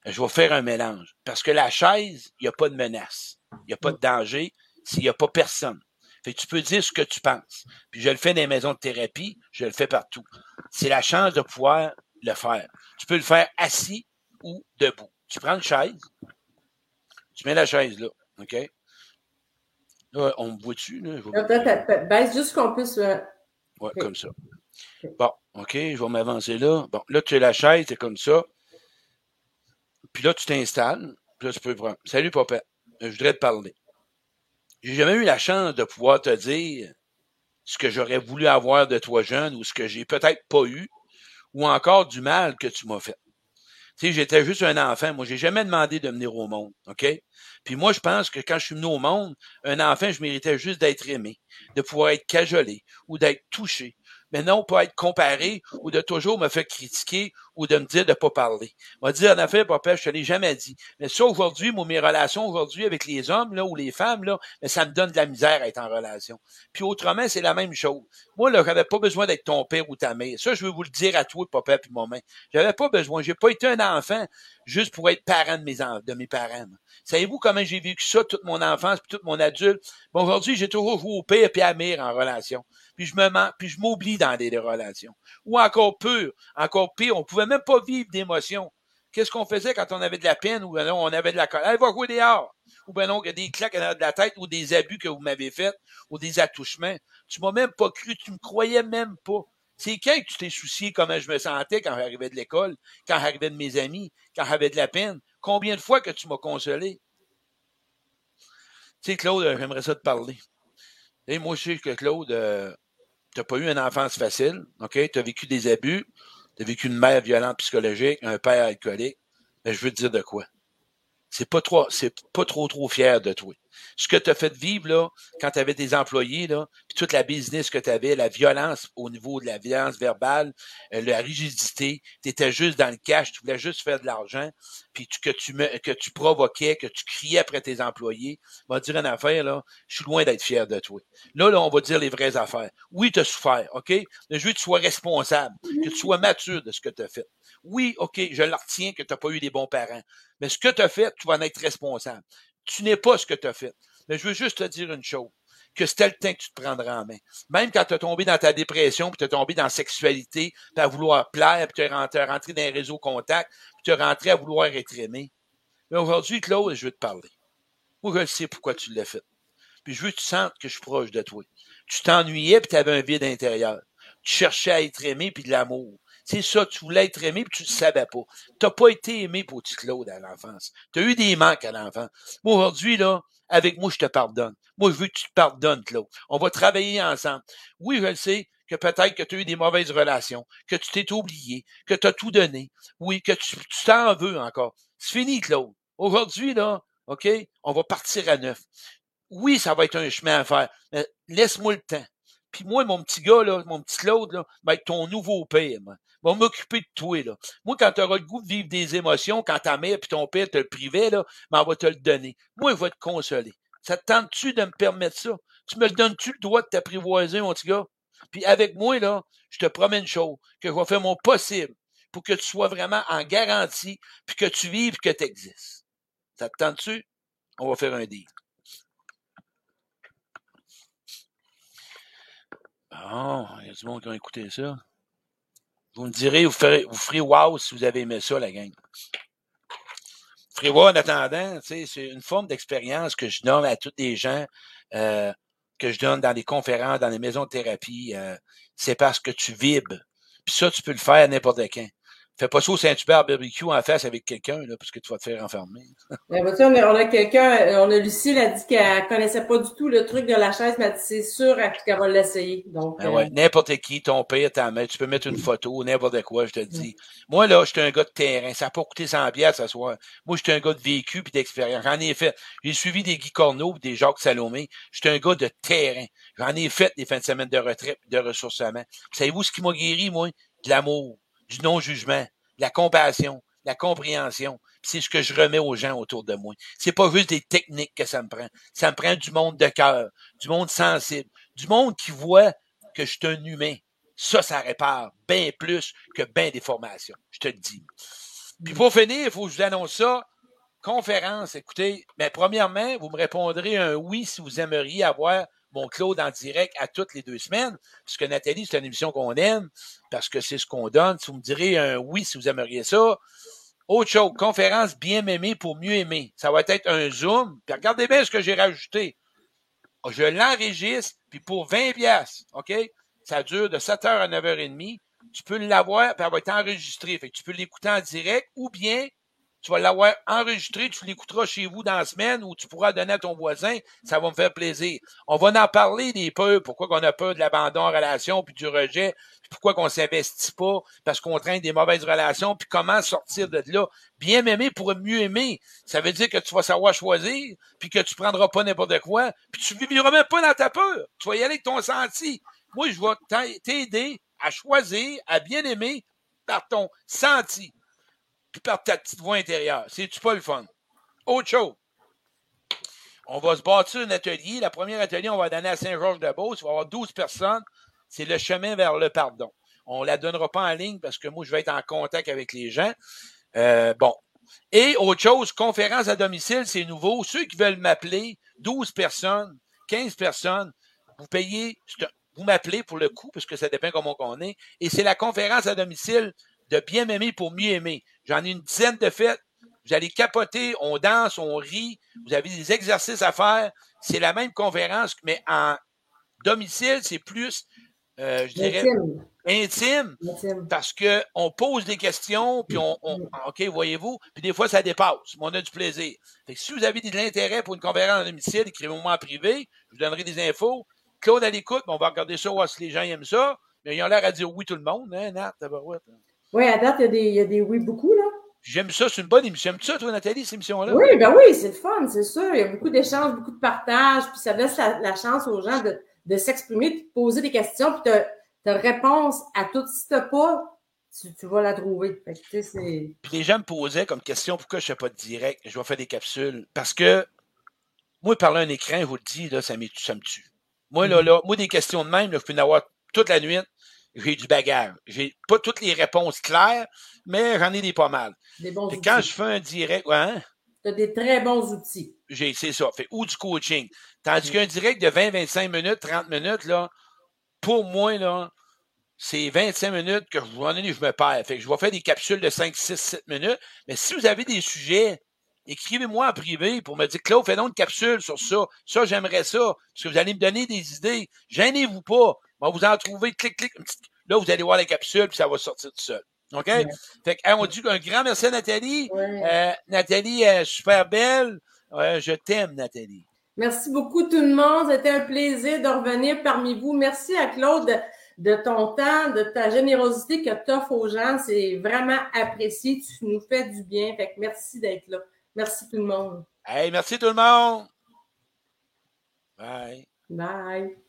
Speaker 1: Je vais faire un mélange. Parce que la chaise, il n'y a pas de menace. Il n'y a pas de danger s'il n'y a pas personne. Fait que tu peux dire ce que tu penses. Puis je le fais dans les maisons de thérapie, je le fais partout. C'est la chance de pouvoir le faire. Tu peux le faire assis ou debout. Tu prends une chaise, tu mets la chaise là, OK? Là, on me voit-tu?
Speaker 2: Là? Baisse juste qu'on puisse...
Speaker 1: Ouais, comme ça. Bon, OK, je vais m'avancer là. Bon, là, tu as la chaise, c'est comme ça. Puis là, tu t'installes. Puis là, tu peux prendre. Salut, papa. Je voudrais te parler. J'ai jamais eu la chance de pouvoir te dire ce que j'aurais voulu avoir de toi jeune ou ce que j'ai peut-être pas eu ou encore du mal que tu m'as fait. J'étais juste un enfant. Moi, j'ai jamais demandé de venir au monde. OK? Puis moi, je pense que quand je suis venu au monde, un enfant, je méritais juste d'être aimé, de pouvoir être cajolé ou d'être touché mais non pas être comparé ou de toujours me faire critiquer ou de me dire de pas parler. On va dire, en affaire, papa, je te l'ai jamais dit. Mais ça, aujourd'hui, moi, mes relations aujourd'hui avec les hommes, là, ou les femmes, là, mais ça me donne de la misère à être en relation. Puis autrement, c'est la même chose. Moi, là, j'avais pas besoin d'être ton père ou ta mère. Ça, je veux vous le dire à toi, papa puis maman. J'avais pas besoin. J'ai pas été un enfant juste pour être parent de mes, de mes parents. Savez-vous comment j'ai vécu ça toute mon enfance puis toute mon adulte? Bon, aujourd'hui, j'ai toujours joué au père et à mère en relation puis je me mens, puis je m'oublie dans des, relations. Ou encore pire, encore pire, on pouvait même pas vivre d'émotions. Qu'est-ce qu'on faisait quand on avait de la peine ou ben non, on avait de la colère? Elle va jouer dehors. Ou ben non, des claques de la tête ou des abus que vous m'avez faits ou des attouchements. Tu m'as même pas cru, tu me croyais même pas. C'est quand que tu t'es soucié comment je me sentais quand j'arrivais de l'école, quand j'arrivais de mes amis, quand j'avais de la peine? Combien de fois que tu m'as consolé? Tu sais, Claude, j'aimerais ça te parler. Et moi, je sais que Claude, euh, tu n'as pas eu une enfance facile, OK? Tu as vécu des abus, tu as vécu une mère violente psychologique, un père alcoolique. Mais je veux te dire de quoi? C'est pas trop, c'est pas trop, trop fier de toi ce que tu as fait vivre là, quand tu avais des employés, là, puis toute la business que tu avais, la violence au niveau de la violence verbale, euh, la rigidité, tu étais juste dans le cash, tu voulais juste faire de l'argent, puis que tu que tu provoquais, que tu criais après tes employés. On va dire une affaire, là, je suis loin d'être fier de toi. Là, là, on va dire les vraies affaires. Oui, tu as souffert, OK? Mais je veux que tu sois responsable, que tu sois mature de ce que tu as fait. Oui, OK, je le retiens que tu n'as pas eu des bons parents. Mais ce que tu as fait, tu vas en être responsable tu n'es pas ce que tu as fait. Mais je veux juste te dire une chose, que c'était le temps que tu te prendras en main. Même quand tu es tombé dans ta dépression, puis tu es tombé dans la sexualité, puis à vouloir plaire, puis tu es rentré, dans les réseaux contacts, puis tu es rentré à vouloir être aimé. Mais aujourd'hui, Claude, je veux te parler. Moi, je sais pourquoi tu l'as fait. Puis je veux que tu sentes que je suis proche de toi. Tu t'ennuyais, puis tu avais un vide intérieur. Tu cherchais à être aimé, puis de l'amour. C'est ça, tu voulais être aimé, puis tu le savais pas. T'as pas été aimé pour petit Claude à l'enfance. Tu as eu des manques à l'enfance. Moi, aujourd'hui, là, avec moi, je te pardonne. Moi, je veux que tu te pardonnes, Claude. On va travailler ensemble. Oui, je le sais que peut-être que tu as eu des mauvaises relations, que tu t'es oublié, que tu as tout donné. Oui, que tu t'en veux encore. C'est fini, Claude. Aujourd'hui, là, OK, on va partir à neuf. Oui, ça va être un chemin à faire, mais laisse-moi le temps. Puis moi, mon petit gars, là, mon petit Claude, là, va être ton nouveau père. Moi. Va m'occuper de toi. Là. Moi, quand tu auras le goût de vivre des émotions, quand ta mère et ton père te le privaient, là, ben, on va te le donner. Moi, je vais te consoler. Ça te tente-tu de me permettre ça? Tu me le donnes-tu le droit de t'apprivoiser, mon petit gars? Puis avec moi, là, je te promets une chose, que je vais faire mon possible pour que tu sois vraiment en garantie, puis que tu vives, que tu existes. Ça te tente-tu? On va faire un deal. Bon, il y a du monde qui a écouté ça. Vous me direz, vous ferez, vous ferez wow si vous avez aimé ça, la gang. Ferez wow en attendant, c'est une forme d'expérience que je donne à tous les gens, euh, que je donne dans les conférences, dans les maisons de thérapie. Euh, c'est parce que tu vibres. Puis ça, tu peux le faire à n'importe quand. Fais pas ça au Saint-Hubert barbecue en face avec quelqu'un, là, parce que tu vas te faire enfermer.
Speaker 2: Ben, on a, on a quelqu'un, euh, on a Lucie, elle a dit qu'elle connaissait pas du tout le truc de la chaise, mais c'est sûr qu'elle va l'essayer. Donc,
Speaker 1: ben ouais, euh, n'importe qui, ton père, ta mère, tu peux mettre une photo, n'importe quoi, je te dis. Moi, là, j'étais un gars de terrain. Ça n'a pas coûté 100 pièces ce soir. Moi, j'étais un gars de vécu puis d'expérience. J'en ai fait. J'ai suivi des Guy Corneau des Jacques Salomé. J'étais un gars de terrain. J'en ai fait des fins de semaine de retraite de ressourcement. Savez-vous ce qui m'a guéri, moi? De l'amour, du non-jugement la compassion, la compréhension. C'est ce que je remets aux gens autour de moi. C'est pas juste des techniques que ça me prend. Ça me prend du monde de cœur, du monde sensible, du monde qui voit que je suis un humain. Ça, ça répare bien plus que bien des formations. Je te le dis. Puis pour finir, il faut que je vous annonce ça. Conférence, écoutez, mais premièrement, vous me répondrez un oui si vous aimeriez avoir mon Claude en direct à toutes les deux semaines, puisque Nathalie, c'est une émission qu'on aime, parce que c'est ce qu'on donne. Si vous me direz un oui si vous aimeriez ça. Autre chose, conférence bien aimée pour mieux aimer. Ça va être un Zoom. Puis regardez bien ce que j'ai rajouté. Je l'enregistre, puis pour 20 pièces, OK? Ça dure de 7h à 9h30. Tu peux l'avoir, puis elle va être enregistrée. Fait que tu peux l'écouter en direct, ou bien tu vas l'avoir enregistré, tu l'écouteras chez vous dans la semaine ou tu pourras donner à ton voisin, ça va me faire plaisir. On va en parler des peurs, pourquoi qu'on a peur de l'abandon en relation puis du rejet, pourquoi qu'on s'investit pas parce qu'on traîne des mauvaises relations puis comment sortir de là. Bien m'aimer pour mieux aimer, ça veut dire que tu vas savoir choisir puis que tu prendras pas n'importe quoi puis tu vivras même pas dans ta peur. Tu vas y aller avec ton senti. Moi, je vais t'aider à choisir, à bien aimer par ton senti par ta petite voix intérieure. C'est-tu pas le fun? Autre chose. On va se bâtir un atelier. La première atelier, on va donner à Saint-Georges-de-Beauce. Il va y avoir 12 personnes. C'est le chemin vers le pardon. On la donnera pas en ligne parce que moi, je vais être en contact avec les gens. Euh, bon. Et autre chose, conférence à domicile, c'est nouveau. Ceux qui veulent m'appeler, 12 personnes, 15 personnes, vous payez, vous m'appelez pour le coup, parce que ça dépend comment on est. Et c'est la conférence à domicile de bien m'aimer pour mieux aimer. J'en ai une dizaine de fêtes. Vous allez capoter, on danse, on rit. Vous avez des exercices à faire. C'est la même conférence, mais en domicile, c'est plus, euh, je dirais, intime, parce que on pose des questions, puis on, OK, voyez-vous, puis des fois, ça dépasse, mais on a du plaisir. si vous avez de l'intérêt pour une conférence en domicile, écrivez-moi en privé, je vous donnerai des infos. Claude à l'écoute, on va regarder ça, voir si les gens aiment ça. Mais ils ont l'air à dire oui tout le monde, hein, Nat,
Speaker 2: oui, à date, il y, a des, il y a des oui beaucoup, là.
Speaker 1: J'aime ça, c'est une bonne émission. J'aime ça, toi, Nathalie, cette émission-là?
Speaker 2: Oui, ben oui, c'est le fun, c'est sûr. Il y a beaucoup d'échanges, beaucoup de partages, puis ça laisse la, chance aux gens de, de s'exprimer, de poser des questions, puis tu as réponse à tout. Si tu pas, tu, vas la trouver. puis
Speaker 1: les gens me posaient comme question pourquoi je ne fais pas de direct, je vais faire des capsules. Parce que moi, parler un écran, je vous le dis, là, ça, ça me tue. Moi, là, mm-hmm. là, moi, des questions de même, là, je peux en avoir toute la nuit j'ai du bagage. J'ai pas toutes les réponses claires, mais j'en ai des pas mal. Des bons quand je fais un direct, hein?
Speaker 2: Tu as des très bons outils.
Speaker 1: J'ai, c'est ça. Fait, ou du coaching. Tandis qu'un direct de 20, 25 minutes, 30 minutes, là, pour moi, là, c'est 25 minutes que je, je me perds. Fait que je vais faire des capsules de 5, 6, 7 minutes. Mais si vous avez des sujets, écrivez-moi en privé pour me dire, Claude, fais donc une capsule sur ça. Ça, j'aimerais ça. Parce que vous allez me donner des idées. Gênez-vous pas. On va vous en trouver, clic, clic, Là, vous allez voir les capsules, puis ça va sortir tout seul. OK? Fait que, on dit un grand merci à Nathalie. Euh, Nathalie est super belle. je t'aime, Nathalie.
Speaker 2: Merci beaucoup tout le monde. C'était un plaisir de revenir parmi vous. Merci à Claude de ton temps, de ta générosité que tu offres aux gens. C'est vraiment apprécié. Tu nous fais du bien. Fait que merci d'être là. Merci tout le monde.
Speaker 1: Hey, merci tout le monde. Bye.
Speaker 2: Bye.